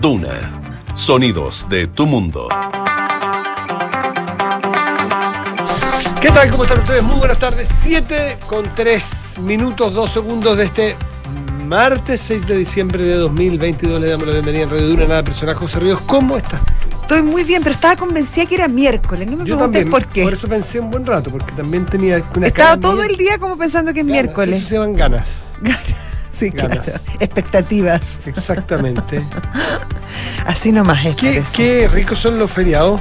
Duna. Sonidos de tu mundo. ¿Qué tal? ¿Cómo están ustedes? Muy buenas tardes. 7 con 3 minutos, 2 segundos de este martes 6 de diciembre de 2022. Le damos la bienvenida en Radio Duna, nada personal. José Ríos, ¿cómo estás? Estoy muy bien, pero estaba convencida que era miércoles. No me Yo preguntes también. por qué. Por eso pensé un buen rato, porque también tenía una Estaba todo mía- el día como pensando que es ganas, miércoles. Eso se llaman ganas. sí, claro. Expectativas. Exactamente. Así nomás es. qué, qué ricos son los feriados.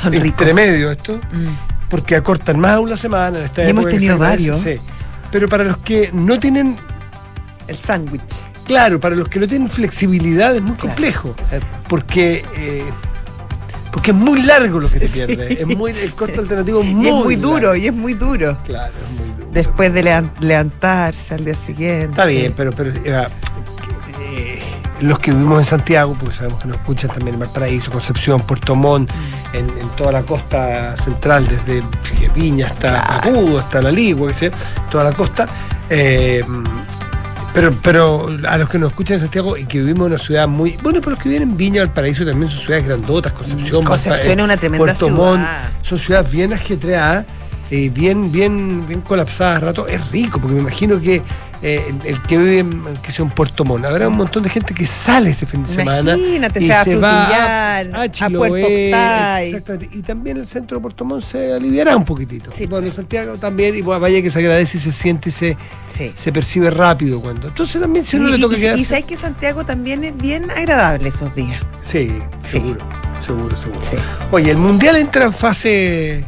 Son ricos. Entre medio esto. Mm. porque acortan más la semana. En esta Y hemos tenido varios. sí. Pero para los que no tienen, El sándwich. claro, para los que no tienen flexibilidad es muy Claro. complejo. Porque, eh, porque es muy largo lo que te Sí. pierdes. Es muy, el costo alternativo es muy y es muy duro, largo. y es muy duro. Claro, es muy duro. Después de levan- levantarse al día siguiente. Está bien, pero, pero eh, eh, los que vivimos en Santiago, porque sabemos que nos escuchan también en Valparaíso, Concepción, Puerto Montt, Mm. en, en toda la costa central, desde Viña hasta Claro. Agudo, hasta La Ligua, que sea, toda la costa. eh, pero, pero a los que nos escuchan en Santiago y que vivimos en una ciudad muy. Bueno, para los que viven en Viña, Valparaíso también son ciudades grandotas, Concepción, Concepción es una tremenda Puerto ciudad. Montt, son ciudades bien ajetreadas, eh, bien, bien, bien colapsadas rato. Es rico, porque me imagino que eh, el, el que vive en, que sea en Puerto Montt, habrá un montón de gente que sale este fin de semana. Imagínate, y se va a frutillar, a Chiloé, Puerto Octay. Exactamente. Y también el centro de Puerto Montt se aliviará un poquitito. Sí, bueno. Santiago también, y bueno, vaya que se agradece y se siente y se, Sí. se percibe rápido cuando. Entonces también si a uno Y, le toca y- quedarse. y sabes que Santiago también es bien agradable esos días. Sí, Sí. seguro, seguro, seguro. Oye, el mundial entra en fase.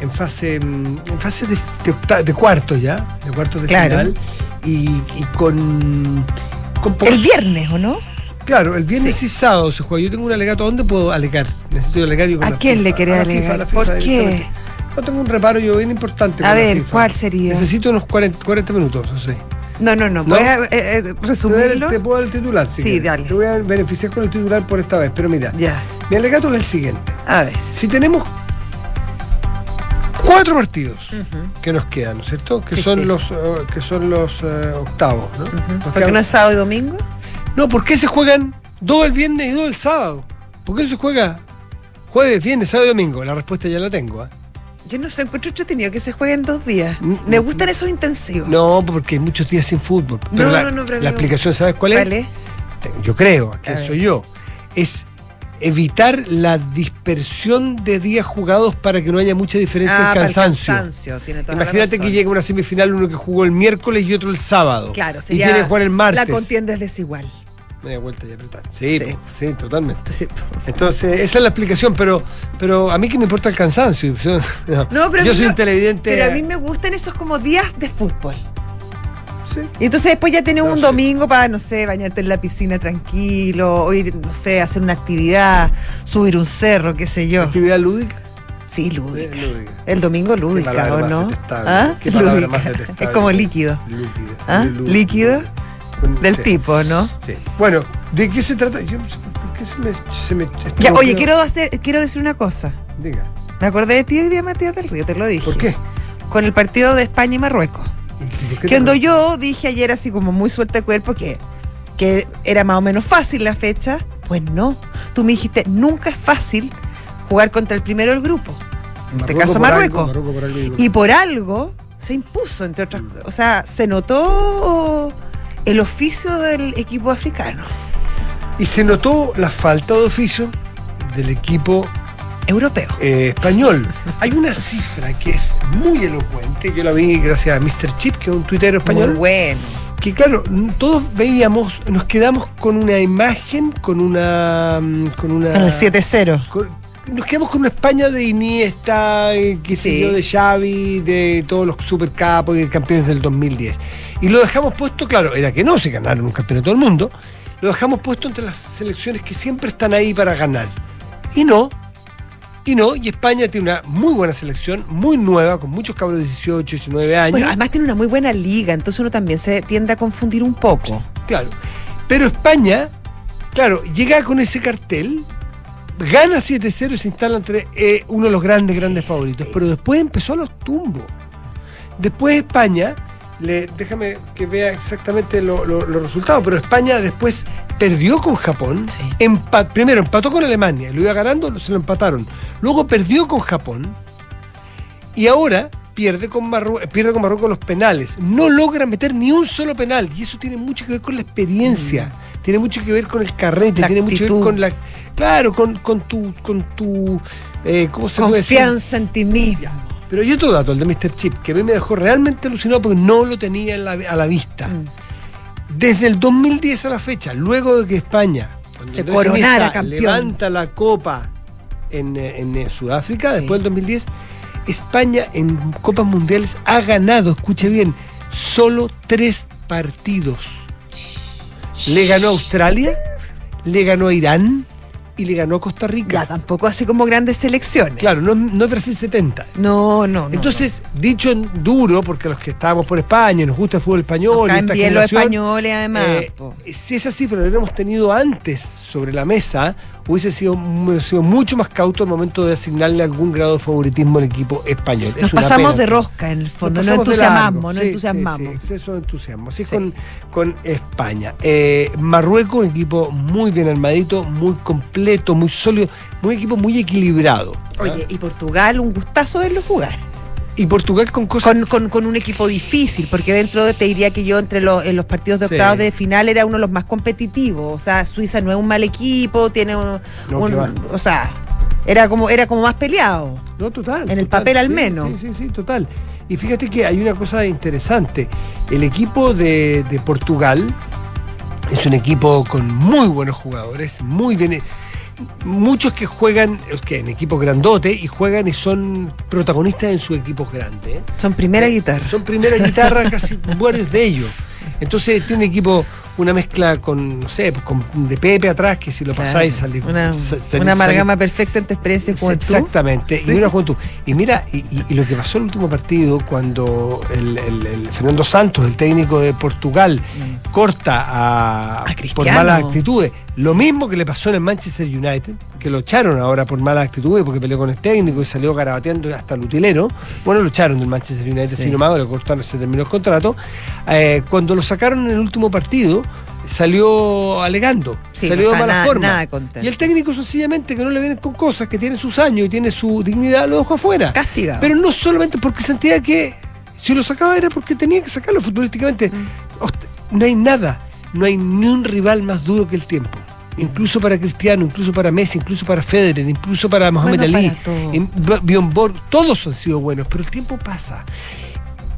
En fase. mm, En fase de, de, octa- de cuartos ya. De cuartos de Claro. final. Y, y con. con El viernes, ¿o no? Claro, el viernes Sí. y sábado se juega. Yo tengo un alegato. ¿A dónde puedo alegar? Necesito alegar yo con ¿A la quién FIFA. le querés A la alegar? FIFA, ¿Por qué? No tengo un reparo yo bien importante. A con la ver, FIFA. ¿cuál sería? Necesito unos 40, 40 minutos, no sé. No, no, no. ¿No? ¿Puedes eh, eh, resumirlo? te puedo dar el titular. si Sí, quieres. dale. Te voy a beneficiar con el titular por esta vez. Pero mira, Ya. mi alegato es el siguiente. A ver. Si tenemos cuatro partidos que nos quedan, ¿no es cierto? Que Sí, son sí. los eh, que son los eh, octavos, ¿no? Nos ¿Porque quedan- no es sábado y domingo? No, ¿por qué se juegan dos el viernes y dos el sábado? ¿Por qué no se juega jueves, viernes, sábado y domingo? La respuesta ya la tengo. ¿ah? Yo no sé, encuentro entretenido que se jueguen dos días. Mm, Me gustan esos intensivos. No, porque hay muchos días sin fútbol. Pero No, la, no, no, pero la explicación, ¿sabes cuál es? ¿Cuál es? Te- Yo creo, que A ver. soy yo. Es evitar la dispersión de días jugados para que no haya mucha diferencia Ah, en cansancio. cansancio. Tiene toda la Imagínate que razón. llega una semifinal, uno que jugó el miércoles y otro el sábado. Claro, y sería. tiene que jugar el martes. La contienda es desigual. Media vuelta y apretar. Sí, Sí. sí, totalmente. Sí. Entonces, esa es la explicación, pero, pero a mí que me importa el cansancio. Yo, no. No, pero yo soy no- un televidente. Pero a mí me gustan esos como días de fútbol. Sí. Y entonces después ya tienes No, un sí. domingo para, no sé, bañarte en la piscina tranquilo, o ir, no sé, hacer una actividad, subir un cerro, qué sé yo. Actividad lúdica. Sí, lúdica. Lúdica. El domingo lúdica, ¿o no? ¿Ah? Qué Lúdica. más. Es como líquido. Lúdica. ¿Ah? Lú- ¿Líquido? Del sí, tipo, ¿no? sí. Bueno, ¿de qué se trata? Yo, no sé ¿Por qué se me.? Se me Ya, oye, quiero, hacer, quiero decir una cosa. Diga. Me acordé de ti hoy día, Matías del Río, te lo dije. ¿Por qué? Con el partido de España y Marruecos. ¿Y qué- por qué Que cuando yo dije ayer así como muy suelta de cuerpo que, que era más o menos fácil la fecha, pues no. Tú me dijiste, nunca es fácil jugar contra el primero del grupo. En este caso Marruecos. algo, Marruecos por algo digo. Y por algo se impuso, entre otras cosas. O sea, se notó el oficio del equipo africano. Y se notó la falta de oficio del equipo Europeo. eh, español. Hay una cifra que es muy elocuente, yo la vi gracias a Mr. Chip, que es un tuitero español, Muy bueno. que claro, todos veíamos, nos quedamos con una imagen, con una... mm, Con, una, Con el 7-0. con- nos quedamos con una España de Iniesta, eh, qué sé Sí. yo, de Xavi, de todos los supercapos y campeones del 2010. Y lo dejamos puesto, claro, era que no se ganaron un campeonato del mundo, lo dejamos puesto entre las selecciones que siempre están ahí para ganar. Y no, y no, y España tiene una muy buena selección, muy nueva, con muchos cabros de 18, 19 años. Bueno, además tiene una muy buena liga, entonces uno también se tiende a confundir un poco. Claro. Pero España, claro, llega con ese cartel, gana 7-0 y se instala entre eh, uno de los grandes, grandes favoritos. Pero después empezó a los tumbos. Después España, le, déjame que vea exactamente lo- lo- los resultados, pero España después perdió con Japón. Sí. empa- primero empató con Alemania, lo iba ganando, se lo empataron. Luego perdió con Japón. Y ahora pierde con, Marrue- pierde con Marruecos los penales. No logra meter ni un solo penal. Y eso tiene mucho que ver con la experiencia. Tiene mucho que ver con el carrete. Mm. La tiene mucho que ver con la. Claro, con, con tu. Con tu eh, ¿Cómo se puede decir? Confianza en ti mismo. Pero hay otro dato, el de Mr. Chip, que a mí me dejó realmente alucinado porque no lo tenía en la- a la vista. Mm. Desde el 2010 a la fecha, luego de que España Se coronara campeón. levanta la copa en, eh, en, Sudáfrica, Sí. después del 2010, España en Copas Mundiales ha ganado, escuche bien, solo tres partidos. Le ganó a Australia, le ganó a Irán y le ganó a Costa Rica. Ya, tampoco así como grandes selecciones. Claro, no, no es Brasil 70. No, no, no. Entonces, dicho en duro, porque los que estábamos por España, y nos gusta el fútbol español, y esta bien los españoles además. eh, si esa cifra la hubiéramos tenido antes sobre la mesa, hubiese sido, hubiese sido mucho más cauto al momento de asignarle algún grado de favoritismo al equipo español. Es Nos pasamos pena de rosca en el fondo, no entusiasmamos, no Sí, entusiasmamos. sí, sí, exceso de entusiasmo. Así con, con España. Eh, Marruecos, un equipo muy bien armadito, muy completo, muy sólido, un equipo muy equilibrado. ¿ah? Oye, y Portugal, un gustazo verlo jugar. Y Portugal con cosas Con, con- con un equipo difícil, porque dentro de, te diría que yo entre los, en los partidos de Sí. octavos de final era uno de los más competitivos. O sea, Suiza no es un mal equipo, tiene un, No, un- o sea, era como, era como más peleado. No, total. En el papel al sí, menos. Sí, sí, sí, total. Y fíjate que hay una cosa interesante. El equipo de, de Portugal es un equipo con muy buenos jugadores, muy bien. Muchos que juegan que en equipos grandotes y juegan y son protagonistas en sus equipos grandes. ¿eh? Son primera guitarra. Son primera guitarra casi varios de ellos. Entonces tiene un equipo, una mezcla con, no sé, con, de Pepe atrás, que si lo Claro, pasáis salís. una, una amalgama perfecta entre experiencia y juventud. Exactamente, Sí. y una juventud. Y mira, y, y- y lo que pasó en el último partido, cuando el, el- el Fernando Santos, el técnico de Portugal, Mm. corta a, A por malas actitudes. Lo mismo que le pasó en el Manchester United, que lo echaron ahora por malas actitudes porque peleó con el técnico y salió garabateando hasta el utilero. Bueno, lo echaron del Manchester United, Sí. así nomás, le cortaron, se terminó el contrato. Eh, cuando lo sacaron en el último partido, salió alegando, Sí, salió no de mala nada- forma. nada y el técnico sencillamente que no le vienen con cosas, que tiene sus años y tiene su dignidad, lo dejó afuera. Castigado. Pero no solamente porque sentía que si lo sacaba era porque tenía que sacarlo futbolísticamente. Mm. No hay nada, no hay ni un rival más duro que el tiempo. Incluso para Cristiano, incluso para Messi, incluso para Federer, incluso para Mohamed Bueno, Ali, para todos han sido buenos, pero el tiempo pasa.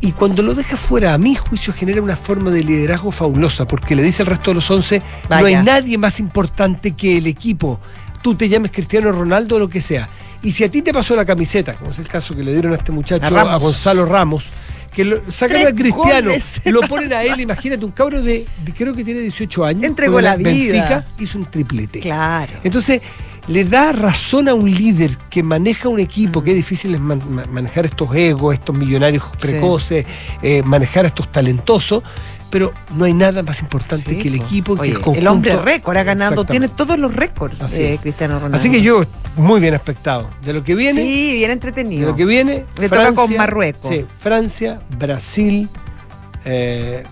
Y cuando lo deja fuera, a mi juicio, genera una forma de liderazgo fabulosa, porque le dice al resto de los 11, no hay nadie más importante que el equipo. Tú te llames Cristiano Ronaldo o lo que sea. Y si a ti te pasó la camiseta, como es el caso que le dieron a este muchacho, A. Gonzalo Ramos, que lo, sacan Tres a Cristiano, goles. lo ponen a él, imagínate, un cabro de, de- creo que tiene 18 años. Entregó la vida. Benfica, hizo un triplete. Claro. Entonces, le da razón a un líder que maneja un equipo, que es difícil es man- ma- manejar estos egos, estos millonarios precoces, eh, manejar a estos talentosos, pero no hay nada más importante Sí, que el po. equipo, que Oye, el el conjunto. hombre récord ha ganado, tiene todos los récords Así eh. Cristiano Ronaldo. Así que yo, muy bien expectado. De lo que viene, Sí, bien de entretenido. lo que viene. Le toca con Marruecos. Sí, Francia, Brasil, eh,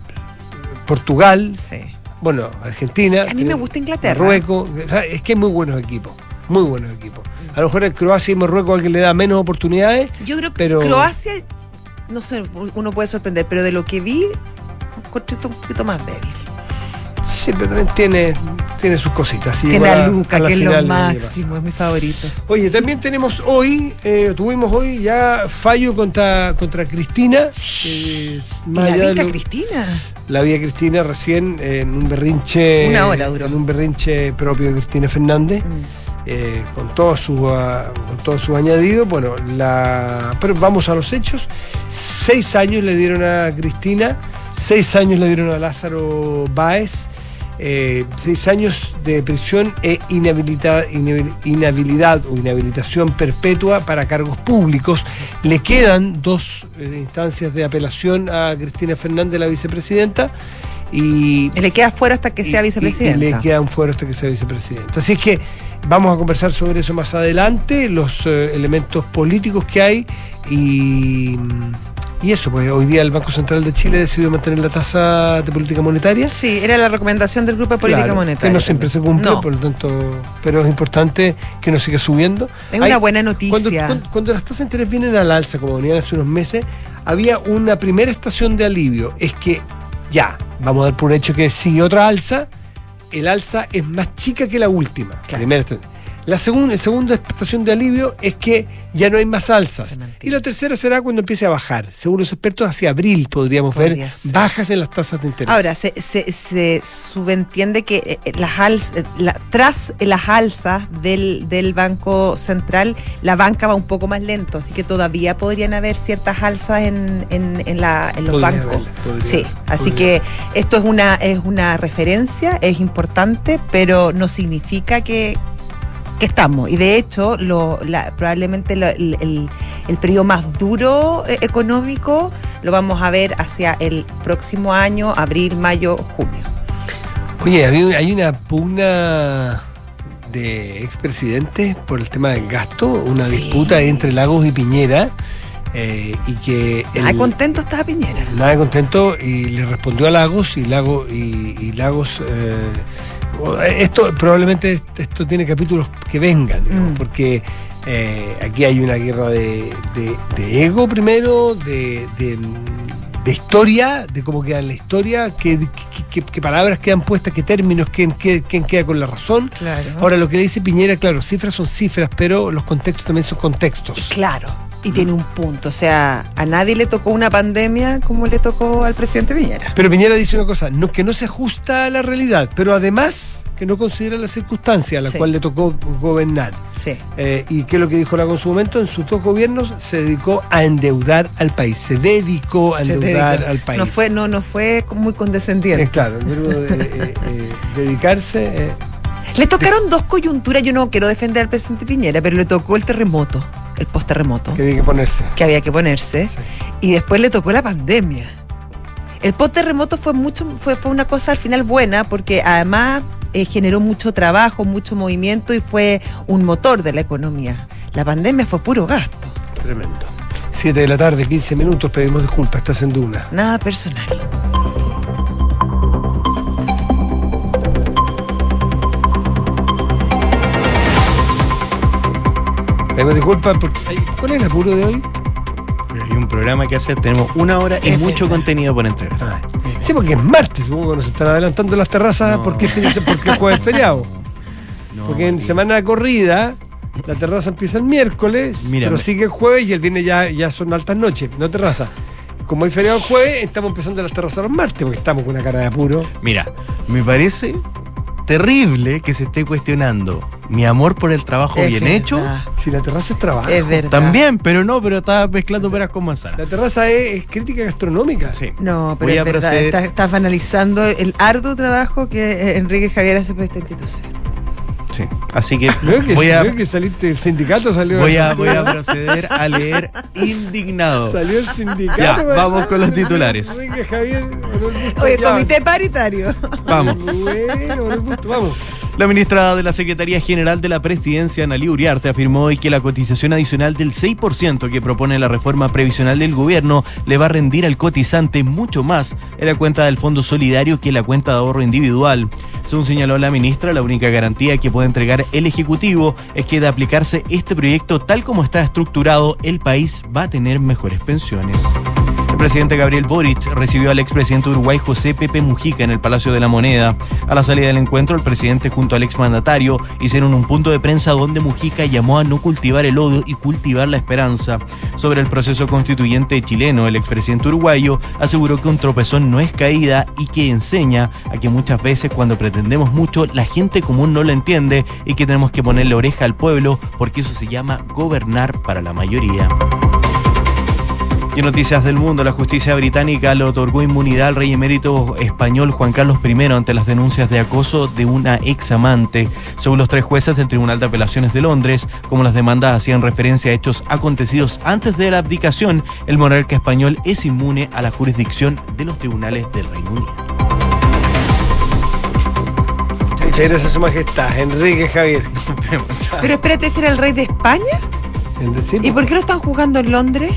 Portugal, Sí. bueno, Argentina. A mí me gusta Inglaterra. Marruecos. Es que hay muy buenos equipos. Muy buenos equipos. A lo mejor en Croacia y Marruecos alguien le da menos oportunidades. Yo creo que Pero- Croacia, no sé, uno puede sorprender, pero de lo que vi, un poquito más débil. Sí, pero también tiene, tiene sus cositas. y Tiene a la- Luca, que es lo máximo, es mi favorito. Oye, también tenemos hoy, eh, tuvimos hoy ya fallo contra, contra Cristina. que es ¿Y más la allá de viste a lo- Cristina? La vi a Cristina recién eh, en un berrinche. Una hora duró. En un berrinche propio de Cristina Fernández. Mm. eh, con todo su ah, con todo su añadido. Bueno, la pero vamos a los hechos. Seis años le dieron a Cristina, seis años le dieron a Lázaro Báez, eh, seis años de prisión e inhabilita- inhabil- inhabilidad o inhabilitación perpetua para cargos públicos. Le quedan dos eh, instancias de apelación a Cristina Fernández, la vicepresidenta. Y, Y le queda fuera hasta que sea y- vicepresidenta. Y, le quedan fuera hasta que sea vicepresidenta. Así es que vamos a conversar sobre eso más adelante, los eh, elementos políticos que hay y, y eso, pues hoy día el Banco Central de Chile decidió mantener la tasa de política monetaria. Sí, era la recomendación del Grupo de Política Claro, Monetaria. Que no siempre se cumple, No. por lo tanto, pero es importante que no siga subiendo. Es Hay- una buena Cuando, noticia. cuando- cuando las tasas de interés vienen al alza, como venían hace unos meses, había una primera estación de alivio. Es que ya, vamos a dar por hecho que sigue otra alza, el alza es más chica que la última. Claro. Primera estación. La segunda, segunda estación de alivio es que ya no hay más alzas. Y la tercera será cuando empiece a bajar. Según los expertos, hacia abril podríamos Podría ver ser. bajas en las tasas de interés. Ahora, se, se, se subentiende que eh, eh, las alz- eh, la- tras las alzas del, del Banco Central, la banca va un poco más lento, así que todavía podrían haber ciertas alzas en, en, en la- en los Podría bancos. haberlas, podría, sí, así podría. que esto es una, es una referencia, es importante, pero no significa que, que estamos. Y de hecho, lo, la- probablemente lo- el, el- el periodo más duro eh, económico lo vamos a ver hacia el próximo año, abril, mayo, junio. Oye, hay una pugna de expresidentes por el tema del gasto, una Sí. disputa entre Lagos y Piñera, eh, y que el- contento estaba Piñera. nada contento y le respondió a Lagos y Lagos y, y Lagos eh, esto probablemente esto tiene capítulos que vengan digamos, Mm. porque eh, aquí hay una guerra de, de- de ego primero de, de- historia de cómo queda en la historia qué, qué- qué- qué palabras quedan puestas qué términos quién, qué- quién queda con la razón Claro. ahora lo que le dice Piñera claro cifras son cifras pero los contextos también son contextos Claro. Y tiene un punto. O sea, a nadie le tocó una pandemia como le tocó al presidente Piñera. Pero Piñera dice una cosa, no, que no se ajusta a la realidad, pero además que no considera la circunstancia a la Sí. cual le tocó gobernar. Sí. Eh, y que es lo que dijo Lago en su momento, en sus dos gobiernos se dedicó a endeudar al país, se dedicó a endeudar al país. No fue, no, no fue muy Eh, condescendiente. claro, el verbo de eh, eh, dedicarse. eh, Le tocaron dos coyunturas. Yo no quiero defender al presidente Piñera, pero le tocó el terremoto, el post-terremoto, que había que ponerse. que había que ponerse. Y después le tocó la pandemia. El post-terremoto fue, mucho, fue, fue una cosa al final buena, porque además eh, generó mucho trabajo, mucho movimiento y fue un motor de la economía. La pandemia fue puro gasto, Tremendo. 7 de la tarde, 15 minutos, pedimos disculpas, estás en Duna. nada personal. Pedimos disculpas porque. ¿Cuál es el apuro de hoy? Pero hay un programa que hacer, tenemos una hora y Es mucho verdad. contenido por entregar. Ah, sí, porque es martes, supongo que nos están adelantando las terrazas No. porque, es fin de- porque es jueves feriado. No, Porque en Matías. semana corrida, la terraza empieza el miércoles, pero sigue el jueves y el viernes ya, ya son altas noches, no terraza. Como hay feriado el jueves, estamos empezando las terrazas los martes, porque estamos con una cara de apuro. Mira, me parece terrible que se esté cuestionando mi amor por el trabajo Es bien verdad, hecho. Si la terraza es trabajo. Es verdad. También, pero no, pero estaba mezclando peras con manzanas. La terraza es, es crítica gastronómica. Sí. No, pero Voy es verdad, proceder. estás, estás analizando el arduo trabajo que eh, Enrique Javier hace por esta institución. Sí. Así que que, voy a, que saliste del sindicato, salió. voy a, voy a proceder a leer indignado. Salió el sindicato. Ya, vamos con los titulares. Javier, Oye, comité paritario. Vamos. Bueno, vamos. La ministra de la Secretaría General de la Presidencia, Analí Uriarte, afirmó hoy que la cotización adicional del 6% que propone la reforma previsional del gobierno le va a rendir al cotizante mucho más en la cuenta del Fondo Solidario que en la cuenta de ahorro individual. Según señaló la ministra, la única garantía que puede entregar el Ejecutivo es que de aplicarse este proyecto tal como está estructurado, el país va a tener mejores pensiones. El presidente Gabriel Boric recibió al expresidente de Uruguay José Pepe Mujica en el Palacio de la Moneda. A la salida del encuentro, el presidente junto al exmandatario hicieron un punto de prensa donde Mujica llamó a no cultivar el odio y cultivar la esperanza. Sobre el proceso constituyente chileno, el expresidente uruguayo aseguró que un tropezón no es caída y que enseña a que muchas veces cuando pretendemos mucho, la gente común no lo entiende y que tenemos que ponerle oreja al pueblo porque eso se llama gobernar para la mayoría. Y en noticias del mundo, la justicia británica le otorgó inmunidad al rey emérito español Juan Carlos I ante las denuncias de acoso de una ex amante. Según los tres jueces del Tribunal de Apelaciones de Londres, como las demandas hacían referencia a hechos acontecidos antes de la abdicación, el monarca español es inmune a la jurisdicción de los tribunales del Reino Unido. Muchas gracias a su majestad, Enrique Javier. Pero espérate, ¿este era el rey de España? ¿Y por qué lo están juzgando en Londres?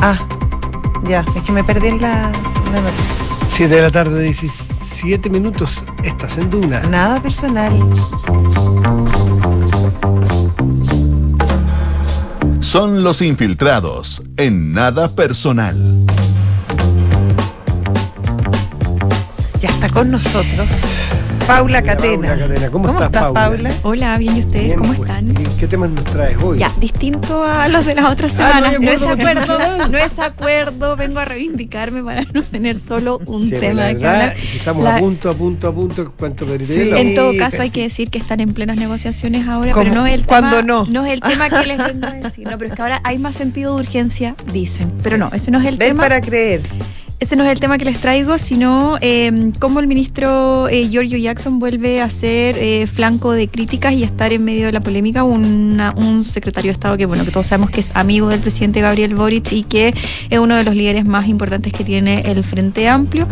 Ah, ya, es que me perdí en la, en la noticia. 7 de la tarde, 17 minutos. Estás en Duna. Nada personal. Son los infiltrados en nada personal. Ya está con nosotros Paula Catena. Paula Catena. ¿Cómo estás, Paula? Paula? Hola, bien, ¿y ustedes Bien, cómo pues. están? ¿Y ¿Qué temas nos traes hoy? Ya, distinto a los de las otras Ah, no semanas. no, es acuerdo no es acuerdo. Vengo a reivindicarme para no tener solo un Sí, tema la de que hablar. estamos La- a punto, a punto, a punto. ¿Cuánto perito Sí. En todo caso, hay que decir que están en plenas negociaciones ahora, ¿Cómo? pero no es el ¿Cuándo tema. no? es el tema que les vengo a decir. No, pero es que ahora hay más sentido de urgencia, dicen. Pero no, ese no es el Ven tema. para creer. Ese no es el tema que les traigo, sino eh, cómo el ministro eh, Giorgio Jackson vuelve a ser eh, flanco de críticas y estar en medio de la polémica. Un secretario de Estado que, bueno, que todos sabemos que es amigo del presidente Gabriel Boric y que es uno de los líderes más importantes que tiene el Frente Amplio,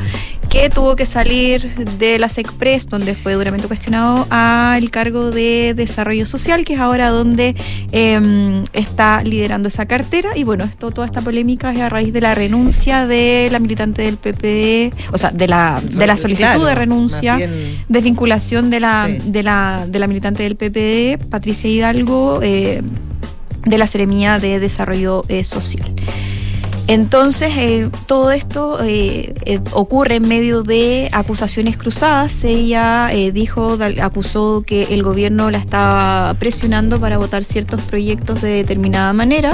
que tuvo que salir de la SECPRES, donde fue duramente cuestionado, al cargo de Desarrollo Social, que es ahora donde eh, está liderando esa cartera. Y bueno, esto, toda esta polémica es a raíz de la renuncia de la militante del PPD, o sea, de la, de la solicitud Claro, de renuncia, bien- desvinculación de la, Sí. de la, de la militante del PPD, Patricia Hidalgo, eh, de la Seremía de Desarrollo eh, Social. Entonces, eh, todo esto eh, eh, ocurre en medio de acusaciones cruzadas. Ella eh, dijo, acusó que el gobierno la estaba presionando para votar ciertos proyectos de determinada manera,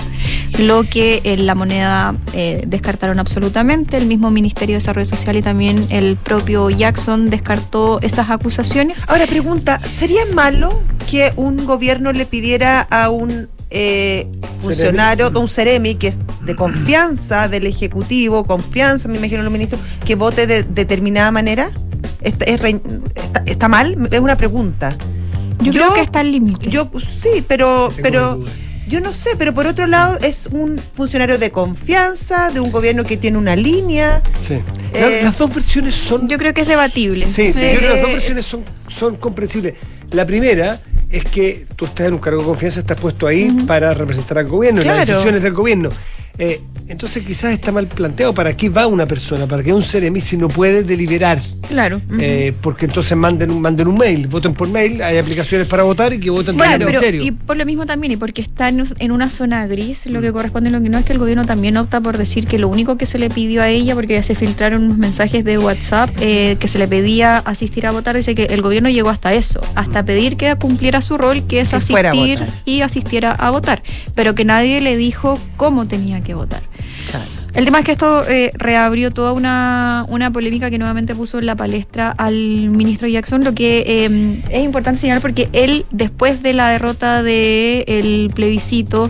lo que en la moneda eh, descartaron absolutamente. El mismo Ministerio de Desarrollo Social y también el propio Jackson descartó esas acusaciones. Ahora pregunta, ¿sería malo que un gobierno le pidiera a un eh, funcionario, un Ceremi, que es de confianza del Ejecutivo, confianza, me imagino los ministros, que vote de determinada manera? ¿Está, es re- está- está mal? Es una pregunta. Yo, Yo- creo que está el límite. Yo sí, pero, pero yo no sé, pero por otro lado es un funcionario de confianza, de un gobierno que tiene una línea. Sí. Eh, La- las dos versiones son. Yo creo que es debatible. Sí, sí, Eh, yo creo que las dos versiones son, son comprensibles. La primera es que tú estás en un cargo de confianza, estás puesto ahí para representar al gobierno, y las Claro. decisiones del gobierno. Eh, entonces quizás está mal planteado para qué va una persona, para qué un seremi si no puede deliberar. Claro. Eh, porque entonces manden un, manden un mail, voten por mail, hay aplicaciones para votar y que voten por pero ministerio. y por lo mismo también, y porque está en, en una zona gris, lo que corresponde y lo que no es que el gobierno también opta por decir que lo único que se le pidió a ella, porque ya se filtraron unos mensajes de WhatsApp eh, que se le pedía asistir a votar, dice que el gobierno llegó hasta eso, hasta pedir que cumpliera su rol, que es Que a asistir y asistiera a votar, pero que nadie le dijo cómo tenía que votar. El tema es que esto eh, reabrió toda una, una polémica que nuevamente puso en la palestra al ministro Jackson, lo que eh, es importante señalar porque él, después de la derrota del plebiscito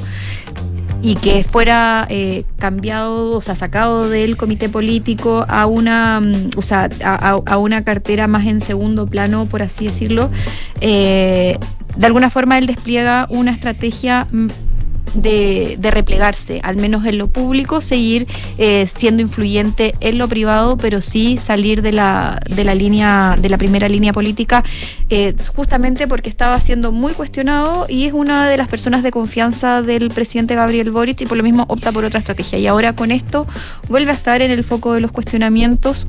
y que fuera eh, cambiado, o sea, sacado del comité político a una, mm, o sea, a, a- a una cartera más en segundo plano, por así decirlo, eh, de alguna forma él despliega una estrategia mm, de, replegarse, al menos en lo público, seguir eh, siendo influyente en lo privado, pero sí salir de la, de la línea, de la primera línea política, eh, justamente porque estaba siendo muy cuestionado y es una de las personas de confianza del presidente Gabriel Boric y por lo mismo opta por otra estrategia. Y ahora con esto vuelve a estar en el foco de los cuestionamientos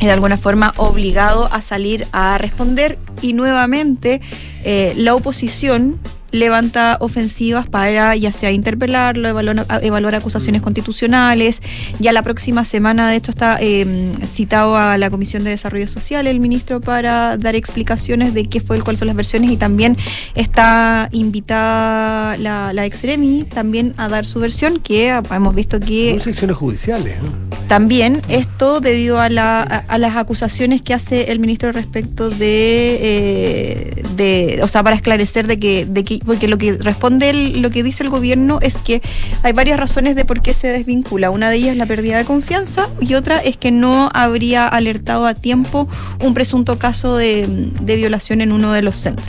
y de alguna forma obligado a salir a responder y nuevamente eh, la oposición levanta ofensivas para ya sea interpelarlo, evaluar, evaluar acusaciones constitucionales. Ya la próxima semana, de hecho, está eh, citado a la Comisión de Desarrollo Social el ministro para dar explicaciones de qué fue, cuáles son las versiones y también está invitada la, la ex-Remi también a dar su versión, que hemos visto que Son secciones judiciales. ¿no? también esto debido a, la, a, a las acusaciones que hace el ministro respecto de, eh, de o sea, para esclarecer de que, de que porque lo que responde el- lo que dice el gobierno es que hay varias razones de por qué se desvincula. Una de ellas es la pérdida de confianza y otra es que no habría alertado a tiempo un presunto caso de, de violación en uno de los centros.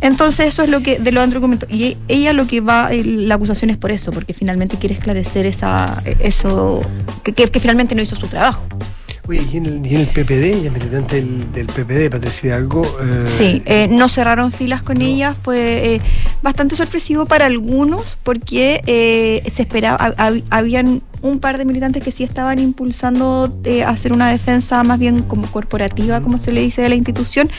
Entonces eso es lo que de lo otro comentó. Y ella lo que va, la acusación es por eso, porque finalmente quiere esclarecer esa, eso, que- que finalmente no hizo su trabajo. Oye, y en el, y en el PPD, ya militante del, del PPD, Patricia Hidalgo. eh, Sí, eh, no cerraron filas con ellas, fue eh, bastante sorpresivo para algunos porque eh, se esperaba, hab- habían un par de militantes que sí estaban impulsando eh, hacer una defensa más bien como corporativa, como se le dice de la institución.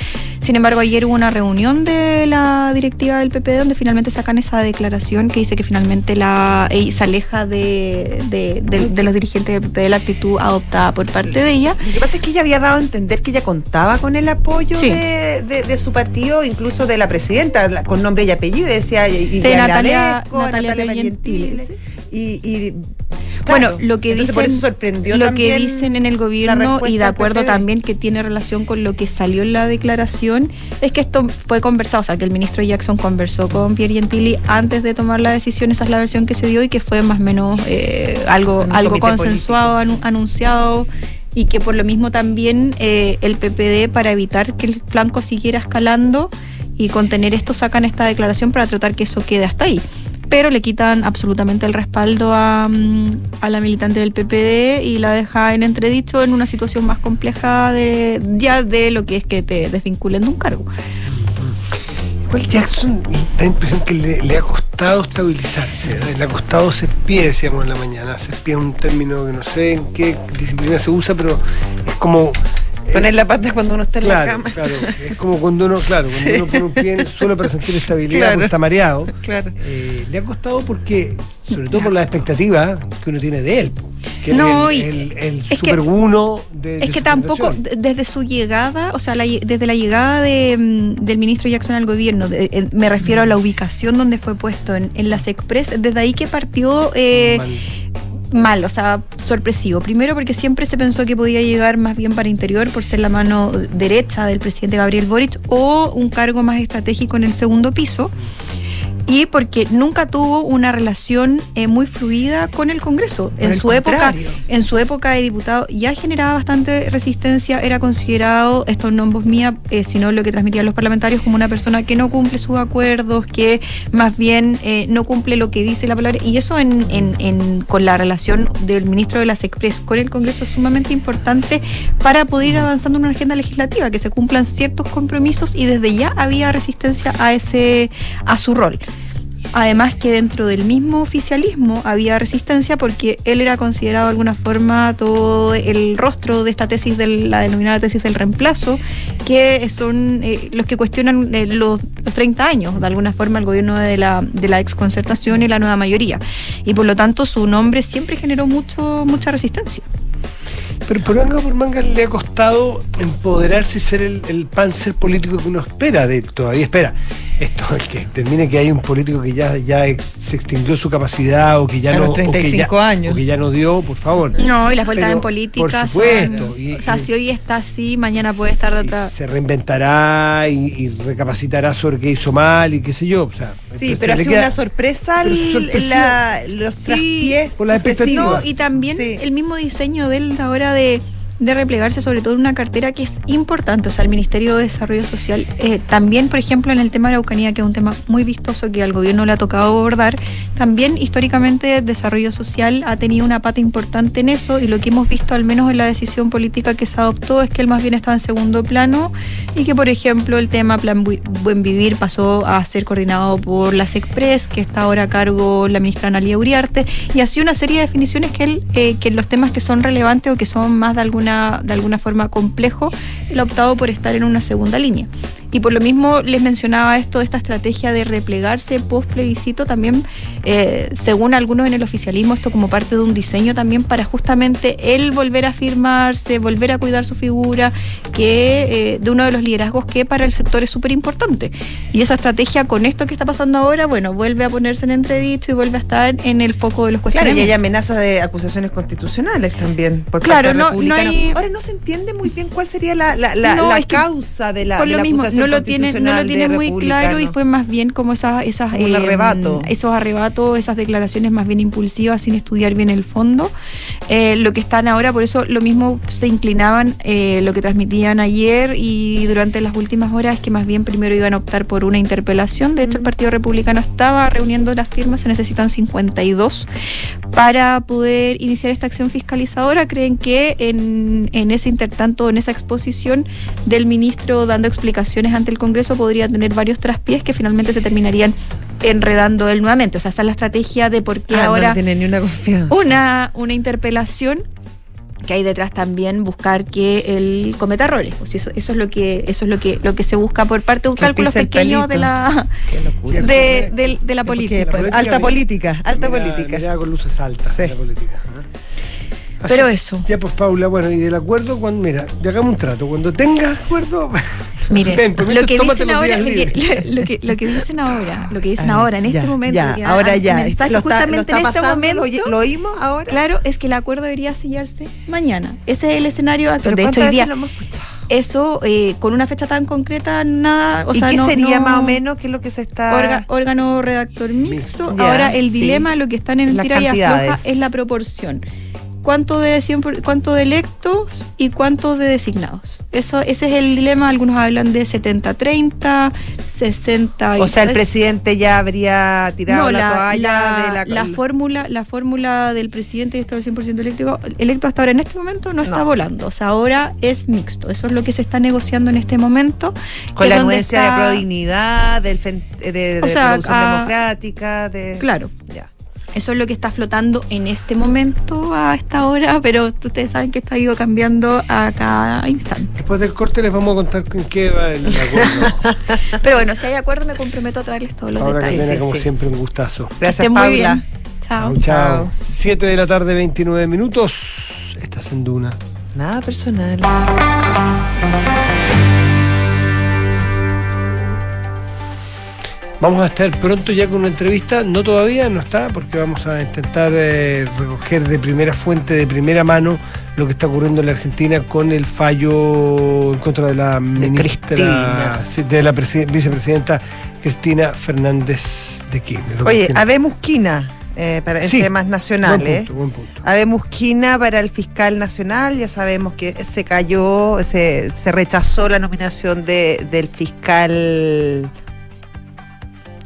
Sin embargo, ayer hubo una reunión de la directiva del PPD donde finalmente sacan esa declaración que dice que finalmente la eh, se aleja de, de- de- de los dirigentes del PPD la actitud adoptada por parte de ella. Lo que pasa es que ella había dado a entender que ella contaba con el apoyo Sí. de, de- de su partido, incluso de la presidenta, con nombre y apellido, decía, y, y De Natalia- Natalia Natalia sí. Y, y, Bueno, lo que entonces dicen, por eso sorprendió lo que dicen en el gobierno y de acuerdo también que tiene relación con lo que salió en la declaración es que esto fue conversado, o sea, que el ministro Jackson conversó con Pierre Gentili antes de tomar la decisión, esa es la versión que se dio y que fue más o menos eh, algo, algo consensuado, político, anunciado y que por lo mismo también eh, el PPD para evitar que el flanco siguiera escalando y contener esto sacan esta declaración para tratar que eso quede hasta ahí pero le quitan absolutamente el respaldo a, mm, a la militante del PPD y la deja en entredicho en una situación más compleja de ya de lo que es que te desvinculen de un cargo. Igual Jackson da impresión que le, ha costado estabilizarse, ¿eh? le ha costado hacer pie, decíamos en la mañana. Hacer pie es un término que no sé en qué disciplina se usa, pero es como. Eh, Poner la pata cuando uno está en la cama. claro, es como cuando uno, claro, cuando uno pone un pie en el suelo para sentir estabilidad Claro. está mareado. Claro. Eh, le ha costado porque, sobre todo por la expectativa que uno tiene de él, que No, es el, el, el es que- super uno de, de Es que su tampoco, desde su llegada, o sea, la desde la llegada de, mm, del ministro Jackson al gobierno, de- me refiero a la ubicación donde fue puesto en, en las Express, desde ahí que partió eh, Mal. o sea, sorpresivo. Primero porque siempre se pensó que podía llegar más bien para interior por ser la mano derecha del presidente Gabriel Boric o un cargo más estratégico en el segundo piso. Y porque nunca tuvo una relación eh, muy fluida con el Congreso. Por En el su época, en su época de diputado ya generaba bastante resistencia, era considerado, esto no en voz mía, eh, sino lo que transmitían los parlamentarios, como una persona que no cumple sus acuerdos, que más bien eh, no cumple lo que dice la palabra. Y eso en, en- en- con la relación del ministro de las Express con el Congreso es sumamente importante para poder ir avanzando en una agenda legislativa, que se cumplan ciertos compromisos y desde ya había resistencia a ese, a su rol. Además que dentro del mismo oficialismo había resistencia porque él era considerado de alguna forma todo el rostro de esta tesis, de la denominada tesis del reemplazo, que son eh, los que cuestionan eh, los, los 30 años, de alguna forma, el gobierno de la, de la exconcertación y la nueva mayoría. Y por lo tanto su nombre siempre generó mucho, mucha resistencia. Pero por manga por manga le ha costado empoderarse y ser el, el panzer político que uno espera de él. Todavía espera. Esto, el que termine que hay un político que ya, ya ex- se extinguió su capacidad o que ya A no. los o que 35 ya- años. O que ya no dio, por favor. No, y las vueltas Pero, en política Por supuesto. son- y- o sea, y- si hoy está así, mañana puede estar de otra... se reinventará y, y recapacitará sobre qué hizo mal y qué sé yo. O sea, Sí, pero ha sido queda- una sorpresa la- los Sí, traspiés por. No, y también Sí. el mismo diseño de él ahora de, de replegarse sobre todo en una cartera que es importante, o sea, el Ministerio de Desarrollo Social. eh, también, por ejemplo, en el tema de la que es un tema muy vistoso que al gobierno le ha tocado abordar, también históricamente Desarrollo Social ha tenido una pata importante en eso y lo que hemos visto al menos en la decisión política que se adoptó es que él más bien estaba en segundo plano y que, por ejemplo, el tema Plan Bu- Buen Vivir pasó a ser coordinado por las Express, que está ahora a cargo la ministra Analia Uriarte, y así una serie de definiciones que él, eh, que los temas que son relevantes o que son más de alguna, de alguna forma complejos, él ha optado por estar en una segunda línea. Y por lo mismo les mencionaba esto, esta estrategia de replegarse post plebiscito también, eh, según algunos en el oficialismo, esto como parte de un diseño también para justamente él volver a firmarse, volver a cuidar su figura, que eh, de uno de los liderazgos que para el sector es súper importante. Y esa estrategia con esto que está pasando ahora, bueno, vuelve a ponerse en entredicho y vuelve a estar en el foco de los Claro, y cuestionamientos. hay amenazas de acusaciones constitucionales también. Por Claro, parte de no- no republicanos. hay- Ahora no se entiende muy bien cuál sería la, la, la- No, la es que causa de la, de lo la mismo, acusación no lo tiene, no lo constitucional tiene de muy claro y fue más bien como esas, esas Como un arrebato. esos arrebatos, esas declaraciones más bien impulsivas sin estudiar bien el fondo. Eh, lo que están ahora, por eso lo mismo se inclinaban eh, lo que transmitían ayer y durante las últimas horas que más bien primero iban a optar por una interpelación. De hecho, el Partido Republicano estaba reuniendo las firmas, se necesitan 52 para poder iniciar esta acción fiscalizadora. Creen que en, en ese intertanto, en esa exposición del ministro dando explicaciones ante el Congreso, podría tener varios traspiés que finalmente se terminarían enredando él nuevamente. O sea, esa es la estrategia de por qué Ah, ahora no tiene ni una confianza. una, una interpelación que hay detrás también buscar que él cometa errores. Sea, eso, eso es lo que eso es lo que lo que se busca por parte de un Que cálculo pequeño de la de, de- de la política. política, alta política, alta Mirada- política. mirada con luces altas Sí. la política. Pero eso. Ya pues Paula, bueno, y del acuerdo, cuando, mira, hagamos un trato. Cuando tengas acuerdo, Miren, ven, por lo que dicen ahora, lo que, lo, que, lo que dicen ahora, lo que dicen ahora, en ya, este momento, ya, que ahora ya. mensaje Lo está, lo justamente está en este pasando, lo, momento, lo oímos ahora. claro, es que el acuerdo debería sellarse mañana. Ese es el escenario actual. De hecho, ¿cuántas hoy día, lo hemos escuchado? eso, eh, con una fecha tan concreta, nada. O ¿Y sea, qué no- sería no- más o menos qué es lo que se está Orga- órgano redactor mixto. Ahora el sí. dilema, lo que están en el tira y afloja es la proporción. ¿Cuánto de, 100 por- cuánto de electos y cuánto de designados? Eso, ese es el dilema. Algunos hablan de 70-30, 60 y O sea, el presidente ya habría tirado no, la, la, toalla la- de la, la fórmula la fórmula del presidente de Estado 100% electo, electo hasta ahora en este momento no está volando. O sea, ahora es mixto. Eso es lo que se está negociando en este momento. con la anuencia está- de prodignidad, del de, de O sea, Revolución ah, democrática, de Claro. ya. Eso es lo que está flotando en este momento a esta hora, pero ustedes saben que está ido cambiando a cada instante. Después del corte les vamos a contar con qué va el acuerdo. Pero bueno, si hay acuerdo me comprometo a traerles todos los Ahora que detalles. sí, como sí. siempre un gustazo. Gracias, muy Paula. bien. Chao. Chao, chao. 7 de la tarde, 29 minutos. Estás en Duna. Nada personal. Vamos a estar pronto ya con una entrevista, no todavía, no está, porque vamos a intentar eh, recoger de primera fuente, de primera mano, lo que está ocurriendo en la Argentina con el fallo en contra de la ministra, sí, de la presi- vicepresidenta Cristina Fernández de Kirchner. Oye, tiene- habemos quina eh, para en temas nacionales. Buen punto, buen punto. Habemos quina para el fiscal nacional, ya sabemos que se cayó, se, se rechazó la nominación de, del fiscal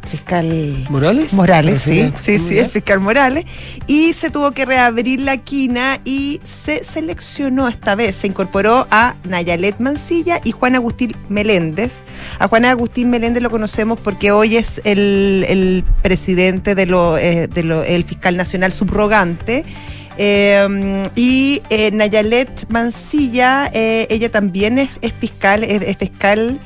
fiscal ¿Morales? Morales, ¿Te sí, sí, sí, el fiscal Morales. Y se tuvo que reabrir la quina y se seleccionó esta vez, se incorporó a Nayalet Mancilla y Juan Agustín Meléndez. A Juan Agustín Meléndez lo conocemos porque hoy es el, el presidente de lo, eh, de lo- el fiscal nacional subrogante. Eh, y eh, Nayalet Mancilla, eh, ella también es, es fiscal, es, es fiscal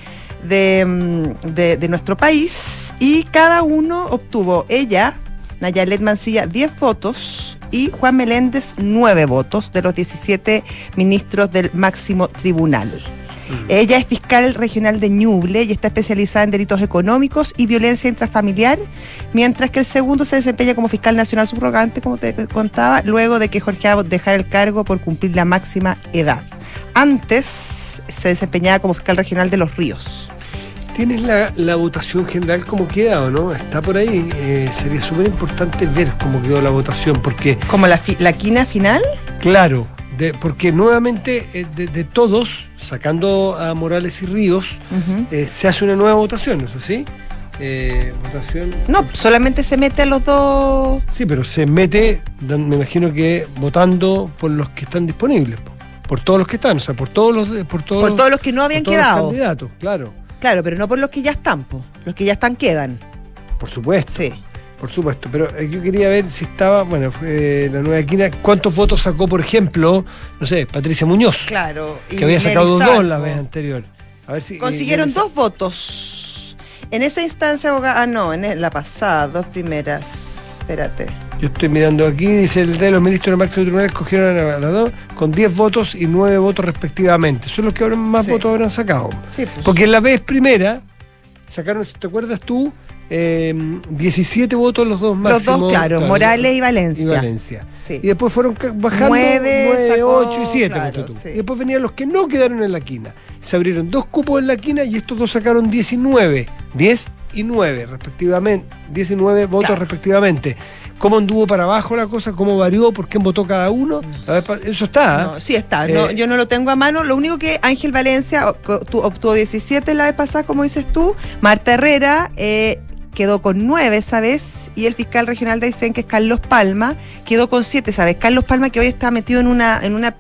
de, mm, de- de nuestro país y cada uno obtuvo, ella, Nayalet Mancilla, 10 votos y Juan Meléndez 9 votos de los 17 ministros del máximo tribunal. Ella es fiscal regional de Ñuble y está especializada en delitos económicos y violencia intrafamiliar, mientras que el segundo se desempeña como fiscal nacional subrogante, como te contaba, luego de que Jorge Abbott dejara el cargo por cumplir la máxima edad. Antes se desempeñaba como fiscal regional de Los Ríos. ¿Tienes la, la votación general cómo queda o no? Está por ahí. Eh, sería súper importante ver cómo quedó la votación, porque, Como la, fi- la quina final, claro, de- porque nuevamente eh, de, de todos, sacando a Morales y Ríos, eh, se hace una nueva votación, ¿no es así? Eh, votación. no, solamente se mete a los dos. Sí, pero se mete, me imagino que votando por los que están disponibles, po. Por todos los que están, o sea, por todos los, por todos, Por los- todos los que no habían por todos los quedado. candidatos, claro, Claro, pero no por los que ya están, po. los que ya están quedan. por supuesto. Sí. Por supuesto, pero eh, yo quería ver si estaba, bueno, fue la nueva esquina, cuántos votos sacó, por ejemplo, no sé, Patricia Muñoz, Claro. y que había sacado Nelly dos la vez anterior. A ver si Consiguieron eh, dos votos. En esa instancia, ah, no, en la pasada, dos primeras. Espérate. Yo estoy mirando aquí, dice el de los ministros del máximo tribunal escogieron a las dos con 10 votos y 9 votos respectivamente. Son los que más Sí. votos habrán sacado. Sí, pues. Porque en la vez primera sacaron, ¿te acuerdas tú? Eh, 17 votos los dos Los máximos. dos, claro, Morales y Valencia. y Valencia. Sí. Y después fueron bajando Nueve 9, sacó, 8 y 7. claro, tú. sí. Y después venían los que no quedaron en la quina. Se abrieron dos cupos en la quina y estos dos sacaron 19. 10 y 9 respectivamente. 19 votos Claro. respectivamente. ¿Cómo anduvo para abajo la cosa? ¿Cómo varió? ¿Por qué votó cada uno? Ver, eso está. No, sí está, no, Eh, yo no lo tengo a mano. Lo único que Ángel Valencia obtu- obtuvo 17 la vez pasada, como dices tú. Marta Herrera, eh, quedó con nueve esa vez y el fiscal regional de Aysén, que es Carlos Palma, quedó con siete esa vez. Carlos Palma que hoy está metido en una, en una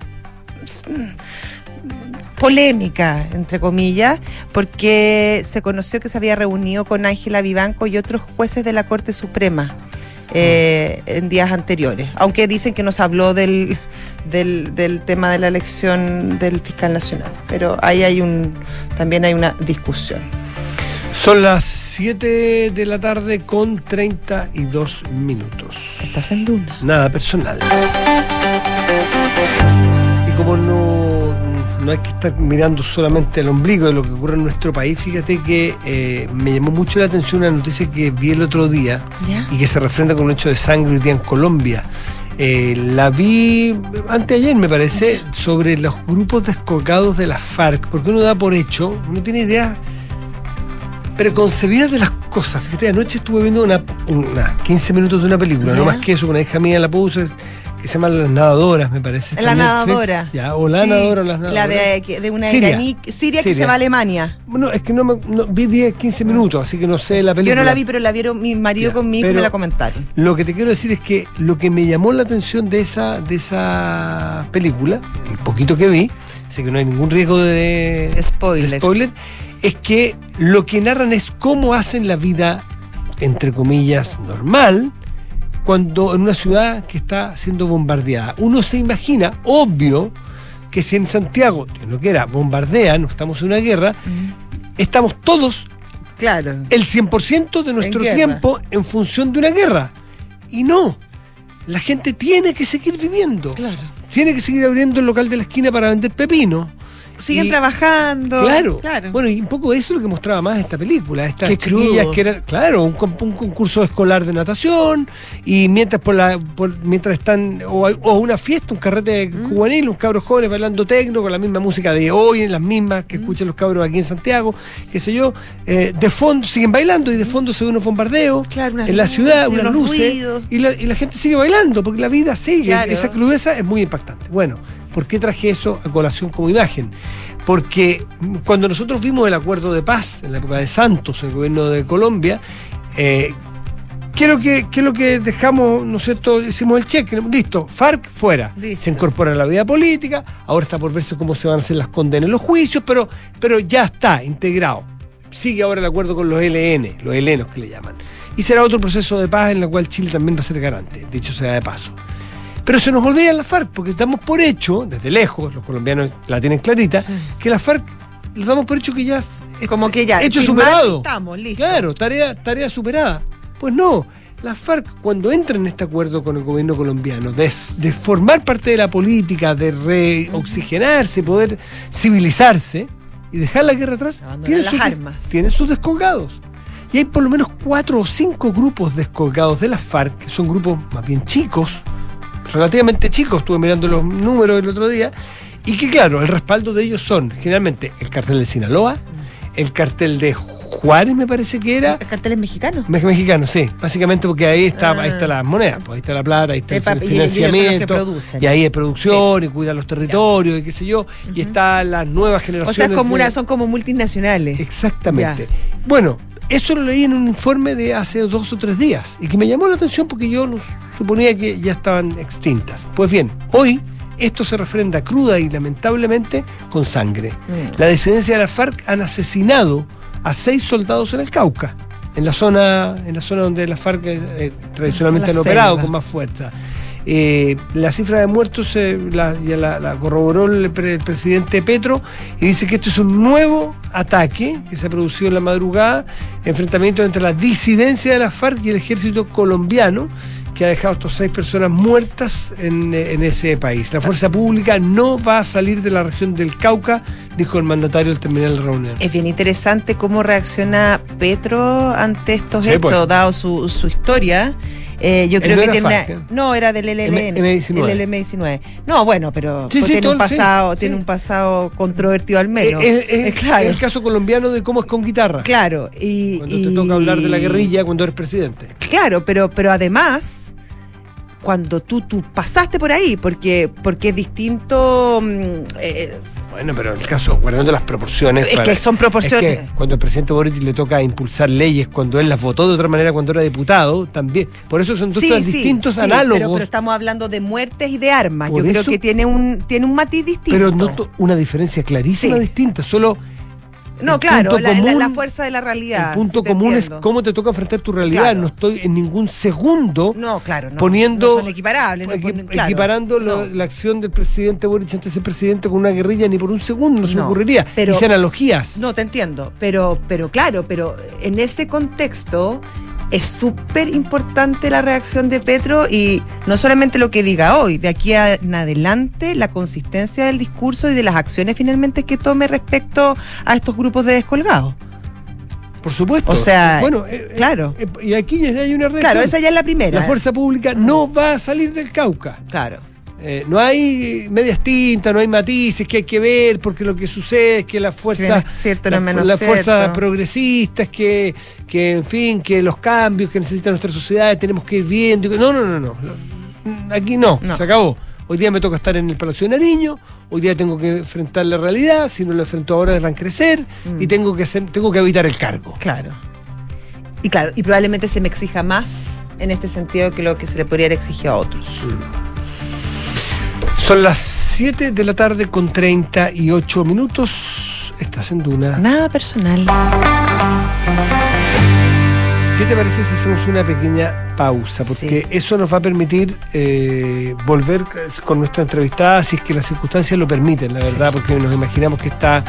polémica, entre comillas, porque se conoció que se había reunido con Ángela Vivanco y otros jueces de la Corte Suprema. eh, en días anteriores, aunque dicen que nos habló del, del, del tema de la elección del fiscal nacional, pero ahí hay un también hay una discusión. Son las 7 de la tarde con 32 minutos. Estás en Duna. Nada personal. Y como no, no hay que estar mirando solamente el ombligo de lo que ocurre en nuestro país, fíjate que eh, me llamó mucho la atención una noticia que vi el otro día ¿Ya? y que se refrenda con un hecho de sangre hoy día en Colombia. Eh, la vi anteayer, me parece, sobre los grupos descolgados de la FARC, porque uno da por hecho, uno tiene ideas preconcebidas de las cosas. Fíjate, anoche estuve viendo una, una 15 minutos de una película, Ya. no más que eso, una hija mía la puso, que se llama Las Nadadoras, me parece. La Netflix. nadadora. Ya, o La Sí, nadadora o Las La de, que- de una Siria. iraní Siria que Siria. se va a Alemania. Bueno, es que no me no- vi 10, 15 minutos, así que no sé la película. Yo no la vi, pero la vieron mi marido Ya, conmigo y me la comentaron. Lo que te quiero decir es que lo que me llamó la atención de esa, de esa película, el poquito que vi, sé que no hay ningún riesgo de, Spoiler. de spoiler, es que lo que narran es cómo hacen la vida, entre comillas, normal, cuando en una ciudad que está siendo bombardeada. Uno se imagina, obvio, que si en Santiago, Dios no quiera, bombardean, no estamos en una guerra, estamos todos Claro. el 100% de nuestro tiempo en función de una guerra. Y no, la gente tiene que seguir viviendo. Claro. Tiene que seguir abriendo el local de la esquina para vender pepino. Siguen Y- trabajando. Claro. Claro. Bueno, y un poco eso es lo que mostraba más esta película. Estas Qué chiquillas crudo. que eran, claro, un, con- un concurso escolar de natación y mientras por la por- mientras están o, hay- o una fiesta, un carrete Mm. juvenil, unos cabros jóvenes bailando tecno con la misma música de hoy, en las mismas Mm. que escuchan los cabros aquí en Santiago, qué sé yo, eh, de fondo siguen bailando y de fondo se ve unos bombardeos Claro, en la ciudad, unas luces y la, y la gente sigue bailando porque la vida sigue. Claro. Esa crudeza es muy impactante. Bueno, ¿por qué traje eso a colación como imagen? Porque cuando nosotros vimos el acuerdo de paz en la época de Santos, el gobierno de Colombia, eh, ¿qué, es lo que, qué es lo que dejamos, ¿no es cierto? Hicimos el cheque, listo, FARC fuera. Listo. Se incorpora a la vida política, ahora está por verse cómo se van a hacer las condenas en los juicios, pero, pero ya está integrado. Sigue ahora el acuerdo con los LN, los helenos que le llaman. Y será otro proceso de paz en el cual Chile también va a ser garante, dicho sea de paso. Pero se nos olvida la FARC, porque damos por hecho, desde lejos, los colombianos la tienen clarita, que la FARC lo damos por hecho que ya es Como que ya, hecho superado. estamos, listo. Claro, tarea, tarea superada. Pues no, la FARC cuando entra en este acuerdo con el gobierno colombiano, de, de formar parte de la política, de reoxigenarse, poder civilizarse y dejar la guerra atrás, Abandonar tiene las sus, armas. tienen sus descolgados. Y hay por lo menos cuatro o cinco grupos descolgados de la FARC, que son grupos más bien chicos, relativamente chicos, estuve mirando los números el otro día, y que claro, el respaldo de ellos son generalmente el cartel de Sinaloa, el cartel de Juárez me parece que era, ¿Carteles mexicanos? me- Mexicano, sí, básicamente porque ahí está, Ah. ahí está la moneda, pues ahí está la plata, ahí está Epa, el y- y financiamiento, producen. y ahí hay producción, y cuidan los territorios, y qué sé yo, y están las nuevas O generaciones. sea, es como una, son como multinacionales. Exactamente. Bueno, eso lo leí en un informe de hace dos o tres días y que me llamó la atención porque yo suponía que ya estaban extintas. Pues bien, hoy esto se refrenda cruda y lamentablemente con sangre. Mm. La disidencia de la FARC han asesinado a seis soldados en el Cauca. En la zona, en la zona donde la FARC eh, tradicionalmente La han operado con más fuerza. Eh, la cifra de muertos eh, la, ya la, la corroboró el, pre- el presidente Petro y dice que esto es un nuevo ataque que se ha producido en la madrugada, enfrentamiento entre la disidencia de la FARC y el ejército colombiano que ha dejado a estas seis personas muertas en, eh, en ese país. La fuerza pública no va a salir de la región del Cauca, dijo el mandatario al terminar la reunión. Es bien interesante cómo reacciona Petro ante estos Sí, hechos, pues. dado su, su historia. Eh, yo creo no que tiene FARC, una-. No, era del LLN. M- M19. El LM19. No, bueno, pero Sí, pues sí, tiene, un pasado, sí. tiene un pasado controvertido al menos. Eh, eh, Eh, claro, El caso colombiano de cómo es con guitarra. claro. Y, Cuando te toca hablar de la guerrilla cuando eres presidente. Claro, pero, pero además cuando tú, tú pasaste por ahí, porque, porque es distinto. mm, eh, Bueno, pero el caso, guardando las proporciones. Es que son proporciones. es que cuando al presidente Boric le toca impulsar leyes, cuando él las votó de otra manera cuando era diputado, también. Por eso son dos sí, distintos sí, análogos. Pero, pero estamos hablando de muertes y de armas. Por Yo creo que tiene un, tiene un matiz distinto. pero noto una diferencia clarísima Sí. distinta. Solo no, claro, la, la- común- la fuerza de la realidad. el punto común entiendo. es cómo te toca enfrentar tu realidad. Claro. No estoy en ningún segundo No, claro, no. poniendo no son equiparables. equi- ponen- claro, equiparando la acción del presidente Boric ante ese presidente con una guerrilla ni por un segundo no se me ocurriría. pero- Hice analogías. No, te entiendo, pero, pero claro, pero en ese contexto es súper importante la reacción de Petro y no solamente lo que diga hoy, de aquí en adelante la consistencia del discurso y de las acciones finalmente que tome respecto a estos grupos de descolgados. Por supuesto. O sea, bueno, eh, eh, claro. eh, y aquí ya hay una reacción. Claro, esa ya es la primera. La fuerza pública no va a salir del Cauca. Claro. Eh, no hay medias tintas, no hay matices que hay que ver, porque lo que sucede es que las fuerzas, Sí, es cierto, las, menos las fuerzas cierto. progresistas, que, que en fin, que los cambios que necesita nuestra sociedad tenemos que ir viendo. No, no, no, no. Aquí no, No. se acabó. Hoy día me toca estar en el Palacio de Nariño, hoy día tengo que enfrentar la realidad, si no lo enfrento ahora van a crecer Mm. y tengo que hacer, tengo que evitar el cargo. Claro. Y claro, y probablemente se me exija más en este sentido que lo que se le podría haber exigido a otros. Son las 7 de la tarde con 38 minutos. Estás en Duna. Nada personal. ¿Qué te parece si hacemos una pequeña pausa? Porque Sí. eso nos va a permitir eh, volver con nuestra entrevistada si es que las circunstancias lo permiten, la Sí. verdad, porque nos imaginamos que está.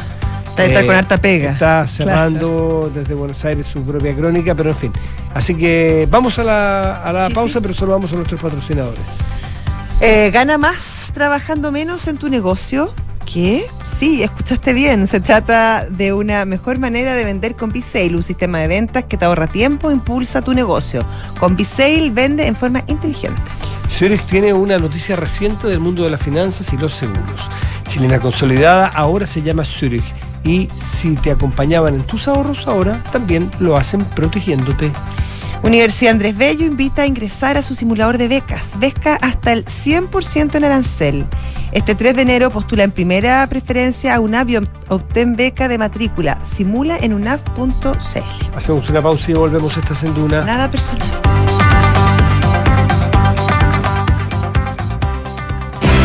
Está, está eh, con harta pega. Está cerrando desde Buenos Aires su propia crónica, pero en fin. Así que vamos a la, a la Sí, pausa, sí. pero solo vamos a nuestros patrocinadores. Eh, ¿Gana más trabajando menos en tu negocio? ¿Qué? Sí, escuchaste bien. Se trata de una mejor manera de vender con B-Sale, un sistema de ventas que te ahorra tiempo e impulsa tu negocio. Con B-Sale vende en forma inteligente. Zurich tiene una noticia reciente del mundo de las finanzas y los seguros. Chilena consolidada ahora se llama Zurich. Y si te acompañaban en tus ahorros, ahora también lo hacen protegiéndote. Universidad Andrés Bello invita a ingresar a su simulador de becas. Beca hasta el 100% en arancel. Este 3 de enero postula en primera preferencia a UNAV y ob- obtén beca de matrícula. Simula en unav.cl. Hacemos una pausa y volvemos. Estás en Duna. Nada personal.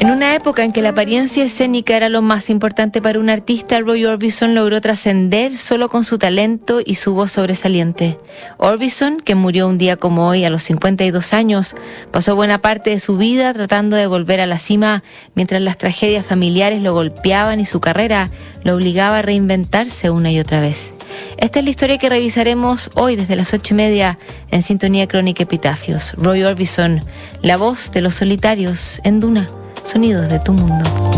En una época en que la apariencia escénica era lo más importante para un artista, Roy Orbison logró trascender solo con su talento y su voz sobresaliente. Orbison, que murió un día como hoy a los 52 años, pasó buena parte de su vida tratando de volver a la cima mientras las tragedias familiares lo golpeaban y su carrera lo obligaba a reinventarse una y otra vez. Esta es la historia que revisaremos hoy desde las ocho y media en Sintonía Crónica Epitafios. Roy Orbison, la voz de los solitarios en Duna. Sonidos de tu mundo.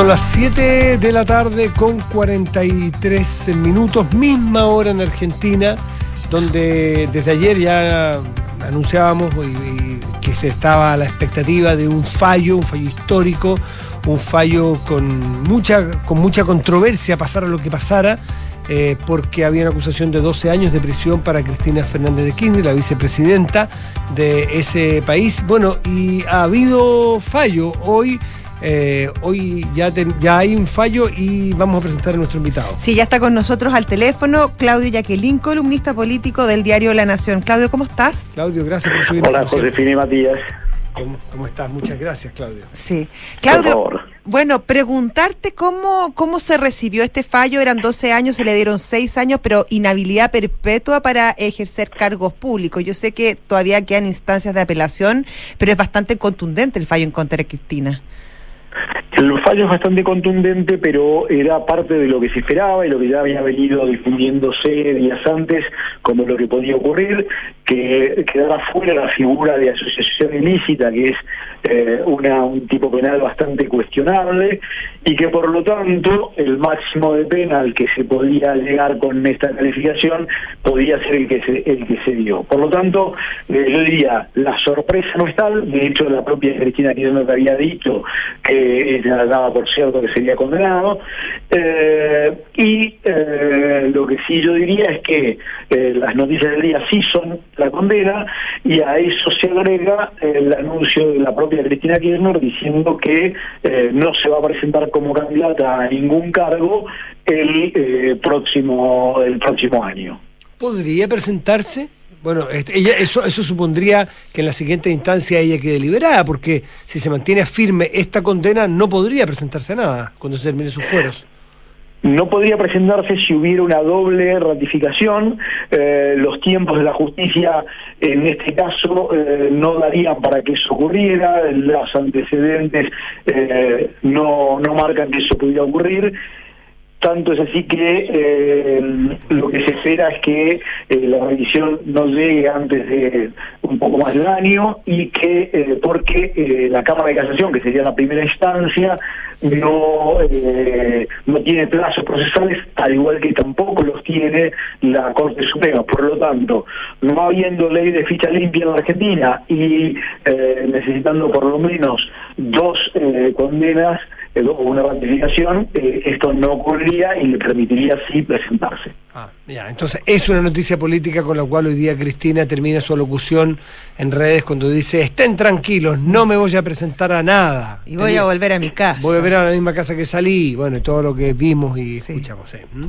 Son las 7 de la tarde con 43 minutos, misma hora en Argentina, donde desde ayer ya anunciábamos que se estaba a la expectativa de un fallo, un fallo histórico, un fallo con mucha, con mucha controversia, pasara lo que pasara, eh, porque había una acusación de 12 años de prisión para Cristina Fernández de Kirchner, la vicepresidenta de ese país. Bueno, y ha habido fallo hoy. Eh, hoy ya, ten- ya hay un fallo y vamos a presentar a nuestro invitado. Sí, ya está con nosotros al teléfono Claudio Jacqueline, columnista político del diario La Nación. Claudio, ¿cómo estás? Claudio, gracias por subir. Hola, Josefina y Matías. ¿Cómo, cómo estás? Muchas gracias, Claudio. Sí. Por Claudio, favor. bueno, preguntarte cómo, cómo se recibió este fallo. Eran 12 años, se le dieron 6 años, pero inhabilidad perpetua para ejercer cargos públicos. Yo sé que todavía quedan instancias de apelación, pero es bastante contundente el fallo en contra de Cristina. El fallo es bastante contundente, pero era parte de lo que se esperaba y lo que ya había venido difundiéndose días antes como lo que podía ocurrir, que quedara fuera la figura de asociación ilícita, que es eh, un tipo penal bastante cuestionable, y que por lo tanto el máximo de pena al que se podía llegar con esta calificación podía ser el que se, el que se dio. Por lo tanto, eh, yo diría, la sorpresa no es tal, de hecho la propia Cristina Kirchner había dicho que ella daba por cierto que sería condenado, eh, y eh, lo que sí yo diría es que las noticias del día sí son la condena, y a eso se agrega el anuncio de la propia Cristina Kirchner diciendo que eh, no se va a presentar como candidata a ningún cargo el eh, próximo el próximo año. ¿Podría presentarse? Bueno, ella, eso, eso supondría que en la siguiente instancia ella quede liberada, porque si se mantiene firme esta condena, no podría presentarse a nada cuando se termine sus fueros. No podría presentarse si hubiera una doble ratificación. Eh, los tiempos de la justicia en este caso eh, no darían para que eso ocurriera. Los antecedentes eh, no, no marcan que eso pudiera ocurrir. Tanto es así que eh, lo que se espera es que eh, la revisión no llegue antes de un poco más de un año y que, eh, porque la Cámara de Casación, que sería la primera instancia, no, no tiene plazos procesales, al igual que tampoco los tiene la Corte Suprema. Por lo tanto, no habiendo ley de ficha limpia en la Argentina y necesitando por lo menos dos condenas eh, o una ratificación, eh, esto no ocurriría y le permitiría sí presentarse. Ah, ya, entonces es una noticia política con la cual hoy día Cristina termina su alocución en redes cuando dice, estén tranquilos, no me voy a presentar a nada. Y voy a volver a mi casa. Voy a volver a la misma casa que salí, bueno, y todo lo que vimos y escuchamos. eh, ¿m?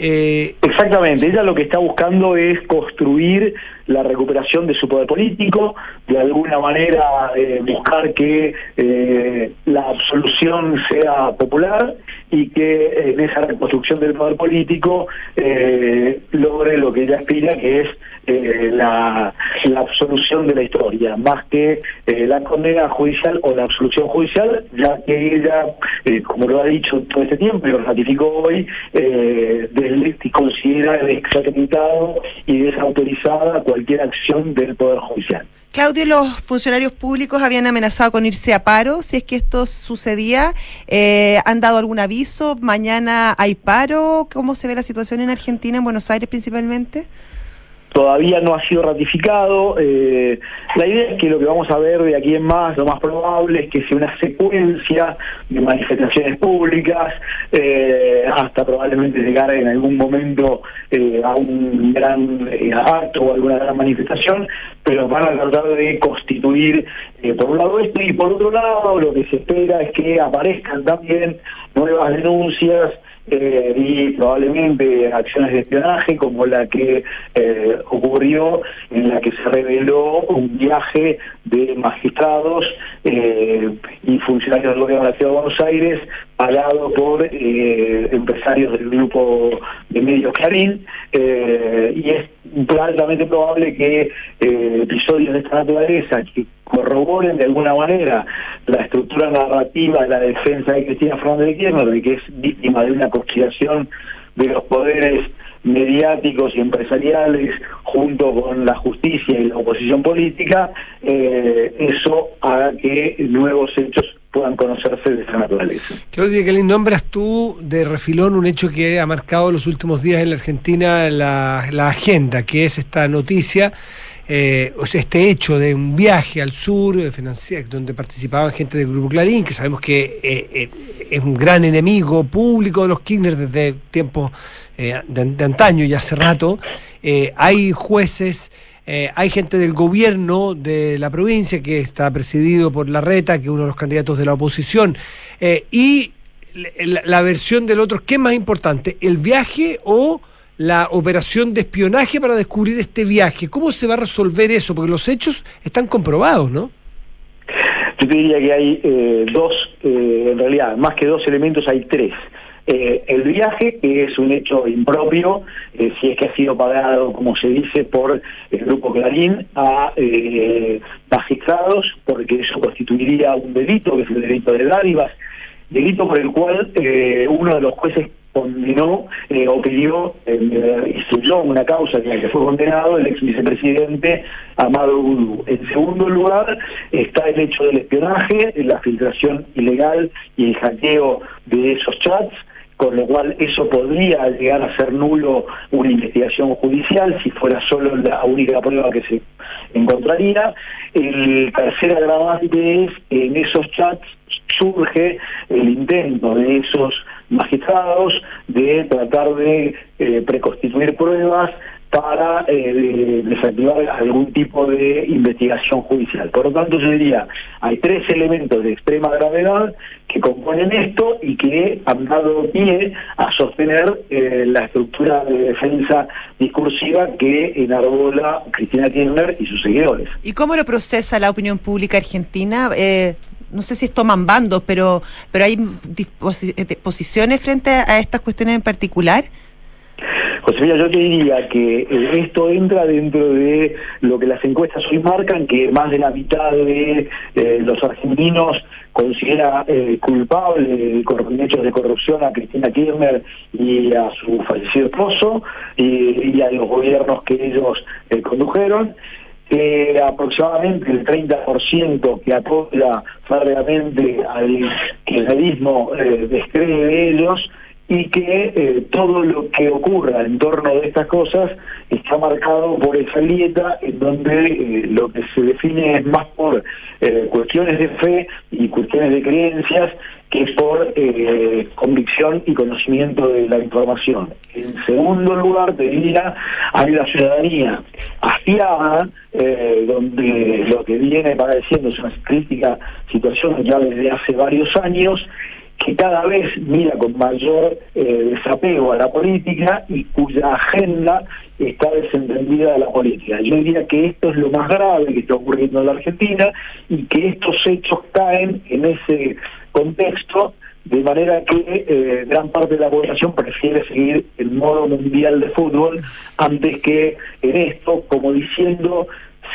Eh, Exactamente, ella lo que está buscando es construir la recuperación de su poder político, de alguna manera eh, buscar que eh, la absolución sea popular y que en esa reconstrucción del poder político eh, logre lo que ella aspira, que es eh, la, absolución de la historia, más que eh, la condena judicial o la absolución judicial, ya que ella, como lo ha dicho todo este tiempo y lo ratificó hoy, del- considera desacreditado y desautorizada cualquier acción del Poder Judicial. Claudio, los funcionarios públicos habían amenazado con irse a paro si es que esto sucedía. Eh, ¿Han dado algún aviso? ¿Mañana hay paro? ¿Cómo se ve la situación en Argentina, en Buenos Aires principalmente? Todavía no ha sido ratificado. Eh, la idea es que lo que vamos a ver de aquí en más, lo más probable es que sea una secuencia de manifestaciones públicas, eh, hasta probablemente llegar en algún momento eh, a un gran acto o alguna gran manifestación, pero van a tratar de constituir por un lado esto y por otro lado lo que se espera es que aparezcan también nuevas denuncias eh, y probablemente acciones de espionaje como la que eh, ocurrió en la que se reveló un viaje de magistrados eh, y funcionarios del gobierno de la Ciudad de Buenos Aires pagado por eh, empresarios del grupo de medios Clarín eh, y es altamente probable que eh, episodios de esta naturaleza que corroboren de alguna manera la estructura narrativa de la defensa de Cristina Fernández de Kirchner, de que es víctima de una conspiración de los poderes mediáticos y empresariales junto con la justicia y la oposición política, eh, eso haga que nuevos hechos puedan conocerse de esa naturaleza. Claudia, ¿qué le nombras tú de refilón un hecho que ha marcado los últimos días en la Argentina la, la agenda, que es esta noticia, eh, o sea, este hecho de un viaje al sur, eh, donde participaban gente del Grupo Clarín, que sabemos que eh, eh, es un gran enemigo público de los Kirchner desde tiempos eh, de, de antaño y hace rato. Eh, hay jueces. Eh, hay gente del gobierno de la provincia que está presidido por Larreta, que es uno de los candidatos de la oposición. Eh, y la, versión del otro, ¿qué es más importante? ¿El viaje o la operación de espionaje para descubrir este viaje? ¿Cómo se va a resolver eso? Porque los hechos están comprobados, ¿no? Yo te diría que hay eh, dos, eh, en realidad, más que dos elementos, hay tres. Eh, el viaje, que es un hecho impropio, eh, si es que ha sido pagado, como se dice, por el grupo Clarín a eh, magistrados, porque eso constituiría un delito, que es el delito de dádivas, delito por el cual eh, uno de los jueces condenó eh, o pidió, eh, instruyó una causa en la que fue condenado el ex vicepresidente Amado Gudú. En segundo lugar está el hecho del espionaje, la filtración ilegal y el hackeo de esos chats, con lo cual eso podría llegar a ser nulo una investigación judicial si fuera solo la única prueba que se encontraría. El tercer agravante es que en esos chats surge el intento de esos magistrados de tratar de eh, preconstituir pruebas para eh, desactivar algún tipo de investigación judicial. Por lo tanto, yo diría, hay tres elementos de extrema gravedad que componen esto y que han dado pie a sostener eh, la estructura de defensa discursiva que enarbola Cristina Kirchner y sus seguidores. ¿Y cómo lo procesa la opinión pública argentina? Eh, no sé si es toman bandos, pero, pero hay eh, posiciones frente a estas cuestiones en particular. Josefina, yo te diría que eh, esto entra dentro de lo que las encuestas hoy marcan, que más de la mitad de eh, los argentinos considera eh, culpable cor- hechos de corrupción a Cristina Kirchner y a su fallecido esposo y, a los gobiernos que ellos eh, condujeron. Eh, aproximadamente el 30% que apoya férreamente al kirchnerismo eh, de ellos y que eh, todo lo que ocurra en torno de estas cosas está marcado por esa grieta en donde eh, lo que se define es más por eh, cuestiones de fe y cuestiones de creencias que por convicción y conocimiento de la información. En segundo lugar, te diría, hay la ciudadanía afiada, donde lo que viene padeciendo es una crítica situación ya desde hace varios años, que cada vez mira con mayor eh, desapego a la política y cuya agenda está desentendida de la política. Yo diría que esto es lo más grave que está ocurriendo en la Argentina y que estos hechos caen en ese contexto de manera que eh, gran parte de la población prefiere seguir el modo mundial de fútbol antes que en esto, como diciendo,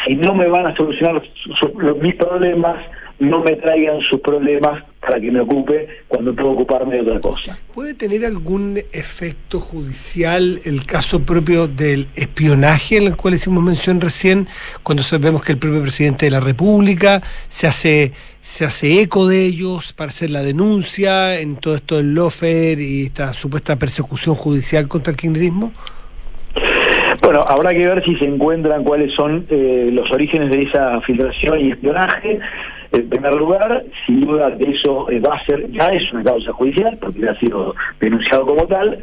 si no me van a solucionar los- mis problemas, no me traigan sus problemas para que me ocupe cuando puedo ocuparme de otra cosa. ¿Puede tener algún efecto judicial el caso propio del espionaje en el cual hicimos mención recién, cuando sabemos que el propio presidente de la República se hace, se hace eco de ellos para hacer la denuncia en todo esto del lofer y esta supuesta persecución judicial contra el kirchnerismo? Bueno, habrá que ver si se encuentran cuáles son eh, los orígenes de esa filtración y espionaje. En primer lugar, sin duda de eso eh, va a ser, ya es una causa judicial, porque ya ha sido denunciado como tal.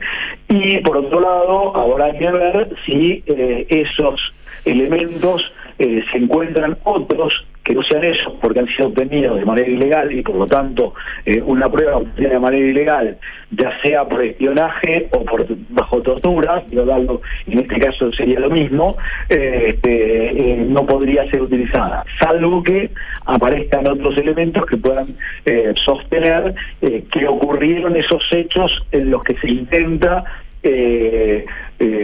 Y por otro lado, habrá que ver si eh, esos elementos eh, se encuentran otros que no sean esos porque han sido obtenidos de manera ilegal y por lo tanto eh, una prueba obtenida de manera ilegal, ya sea por espionaje o por bajo tortura, en este caso sería lo mismo, eh, este, eh, no podría ser utilizada, salvo que aparezcan otros elementos que puedan sostener que ocurrieron esos hechos en los que se intenta eh,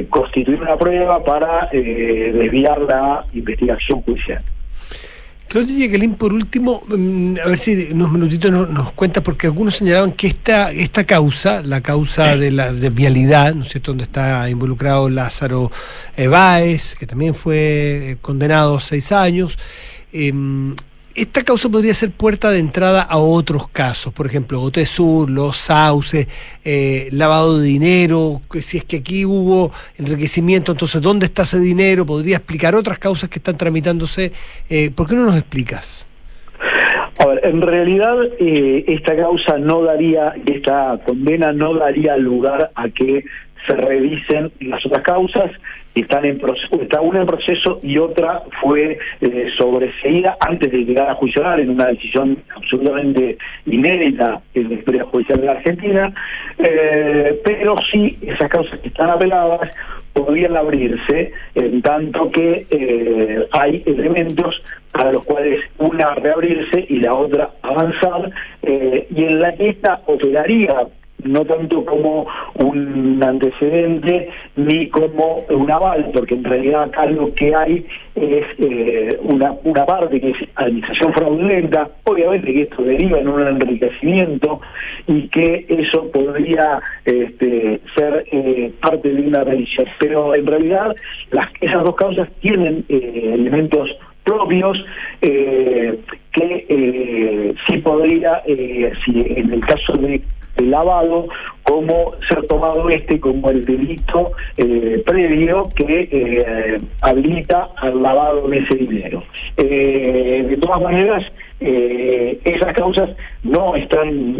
constituir una prueba para desviar la investigación judicial. Claudia Jacqueline, por último, mm, a ver si unos minutitos nos, nos cuenta, porque algunos señalaban que esta, esta causa, la causa de la de vialidad, ¿no es cierto?, donde está involucrado Lázaro eh, Báez, que también fue eh, condenado a seis años, em, esta causa podría ser puerta de entrada a otros casos, por ejemplo, Sur, los sauces, eh, lavado de dinero, que si es que aquí hubo enriquecimiento, entonces ¿dónde está ese dinero? Podría explicar otras causas que están tramitándose. Eh, ¿Por qué no nos explicas? A ver, en realidad eh, esta causa no daría, esta condena no daría lugar a que se revisen las otras causas, están en proceso, está una en proceso y otra fue eh, sobreseída antes de llegar a oral en una decisión absolutamente inédita en la historia judicial de la Argentina, eh, pero sí esas causas que están apeladas podrían abrirse en tanto que eh, hay elementos para los cuales una reabrirse y la otra avanzar eh, y en la que esta operaría no tanto como un antecedente ni como un aval, porque en realidad acá lo que hay es eh, una, una parte que es administración fraudulenta, obviamente que esto deriva en un enriquecimiento y que eso podría este, ser eh, parte de una revisión, pero en realidad las, esas dos causas tienen eh, elementos propios eh, que eh, sí podría, eh, si en el caso de lavado como ser tomado este como el delito eh, previo que habilita al lavado de ese dinero. De todas maneras, esas causas no están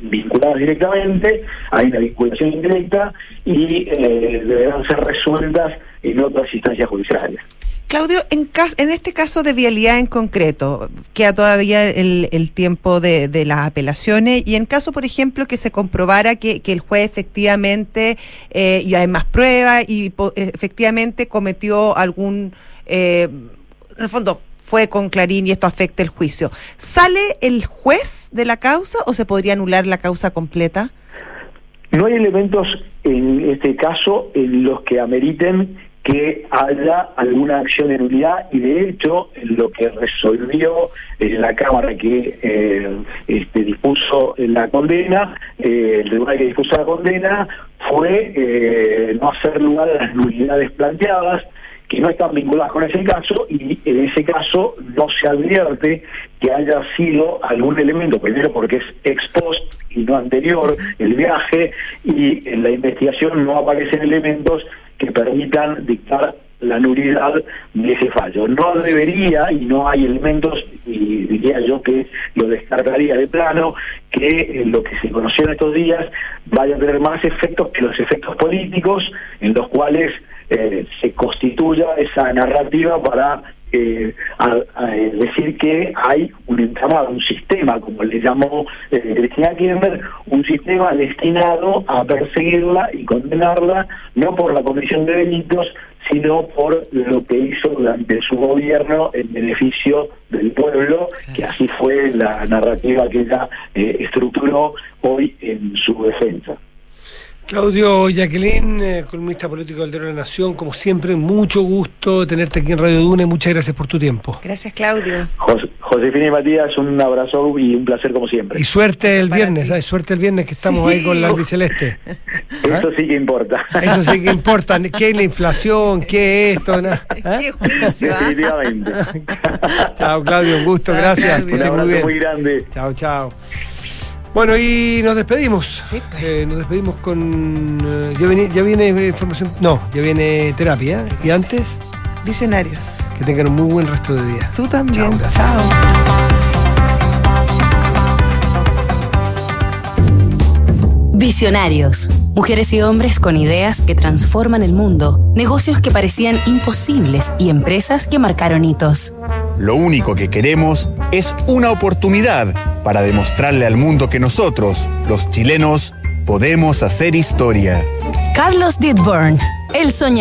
vinculadas directamente, hay una vinculación indirecta y deberán ser resueltas en otras instancias judiciales. Claudio, en, cas- en este caso de vialidad en concreto, queda todavía el, el tiempo de, de las apelaciones y en caso, por ejemplo, que se comprobara que, que el juez efectivamente, eh, y hay más pruebas y po- efectivamente cometió algún, eh, en el fondo, fue con Clarín y esto afecta el juicio, ¿sale el juez de la causa o se podría anular la causa completa? No hay elementos en este caso en los que ameriten que haya alguna acción de nulidad y de hecho lo que resolvió en la Cámara que eh, este, dispuso la condena, eh, el tribunal que dispuso la condena fue eh, no hacer lugar a las nulidades planteadas que no están vinculadas con ese caso y en ese caso no se advierte que haya sido algún elemento, primero porque es ex post y no anterior el viaje y en la investigación no aparecen elementos que permitan dictar la nulidad de ese fallo. No debería y no hay elementos, y diría yo que lo descartaría de plano, que lo que se conoció en estos días vaya a tener más efectos que los efectos políticos en los cuales eh, se constituya esa narrativa para a- decir que hay un entramado, un sistema, como le llamó eh, Cristina Kirchner, un sistema destinado a perseguirla y condenarla, no por la comisión de delitos, sino por lo que hizo durante su gobierno en beneficio del pueblo, que así fue la narrativa que ella eh, estructuró hoy en su defensa. Claudio Jacqueline, eh, columnista político del Diario de la Nación, como siempre, mucho gusto tenerte aquí en Radio Duna y muchas gracias por tu tiempo. Gracias, Claudio. Jos- Josefina y Matías, un abrazo y un placer como siempre. Y suerte el viernes, ¿sabes? Suerte el viernes que estamos ahí con la albiceleste. Eso sí que importa. Eso sí que importa. ¿Qué es la inflación? ¿Qué es esto? ¿no? ¿Ah? Qué juicio, ¿ah? Definitivamente. Chao, Claudio, un gusto, Chao, gracias. Claudio. Un estés muy abrazo bien. muy grande. Chao, chao. Bueno, y nos despedimos. Sí, pues. Eh, nos despedimos con. eh, ya, viene, ya viene eh, información. No, ya viene terapia. Y antes, Visionarios. que tengan un muy buen resto de día. Tú también. Chao. Visionarios. Mujeres y hombres con ideas que transforman el mundo, negocios que parecían imposibles y empresas que marcaron hitos. Lo único que queremos es una oportunidad para demostrarle al mundo que nosotros, los chilenos, podemos hacer historia. Carlos Didburn, el soñador.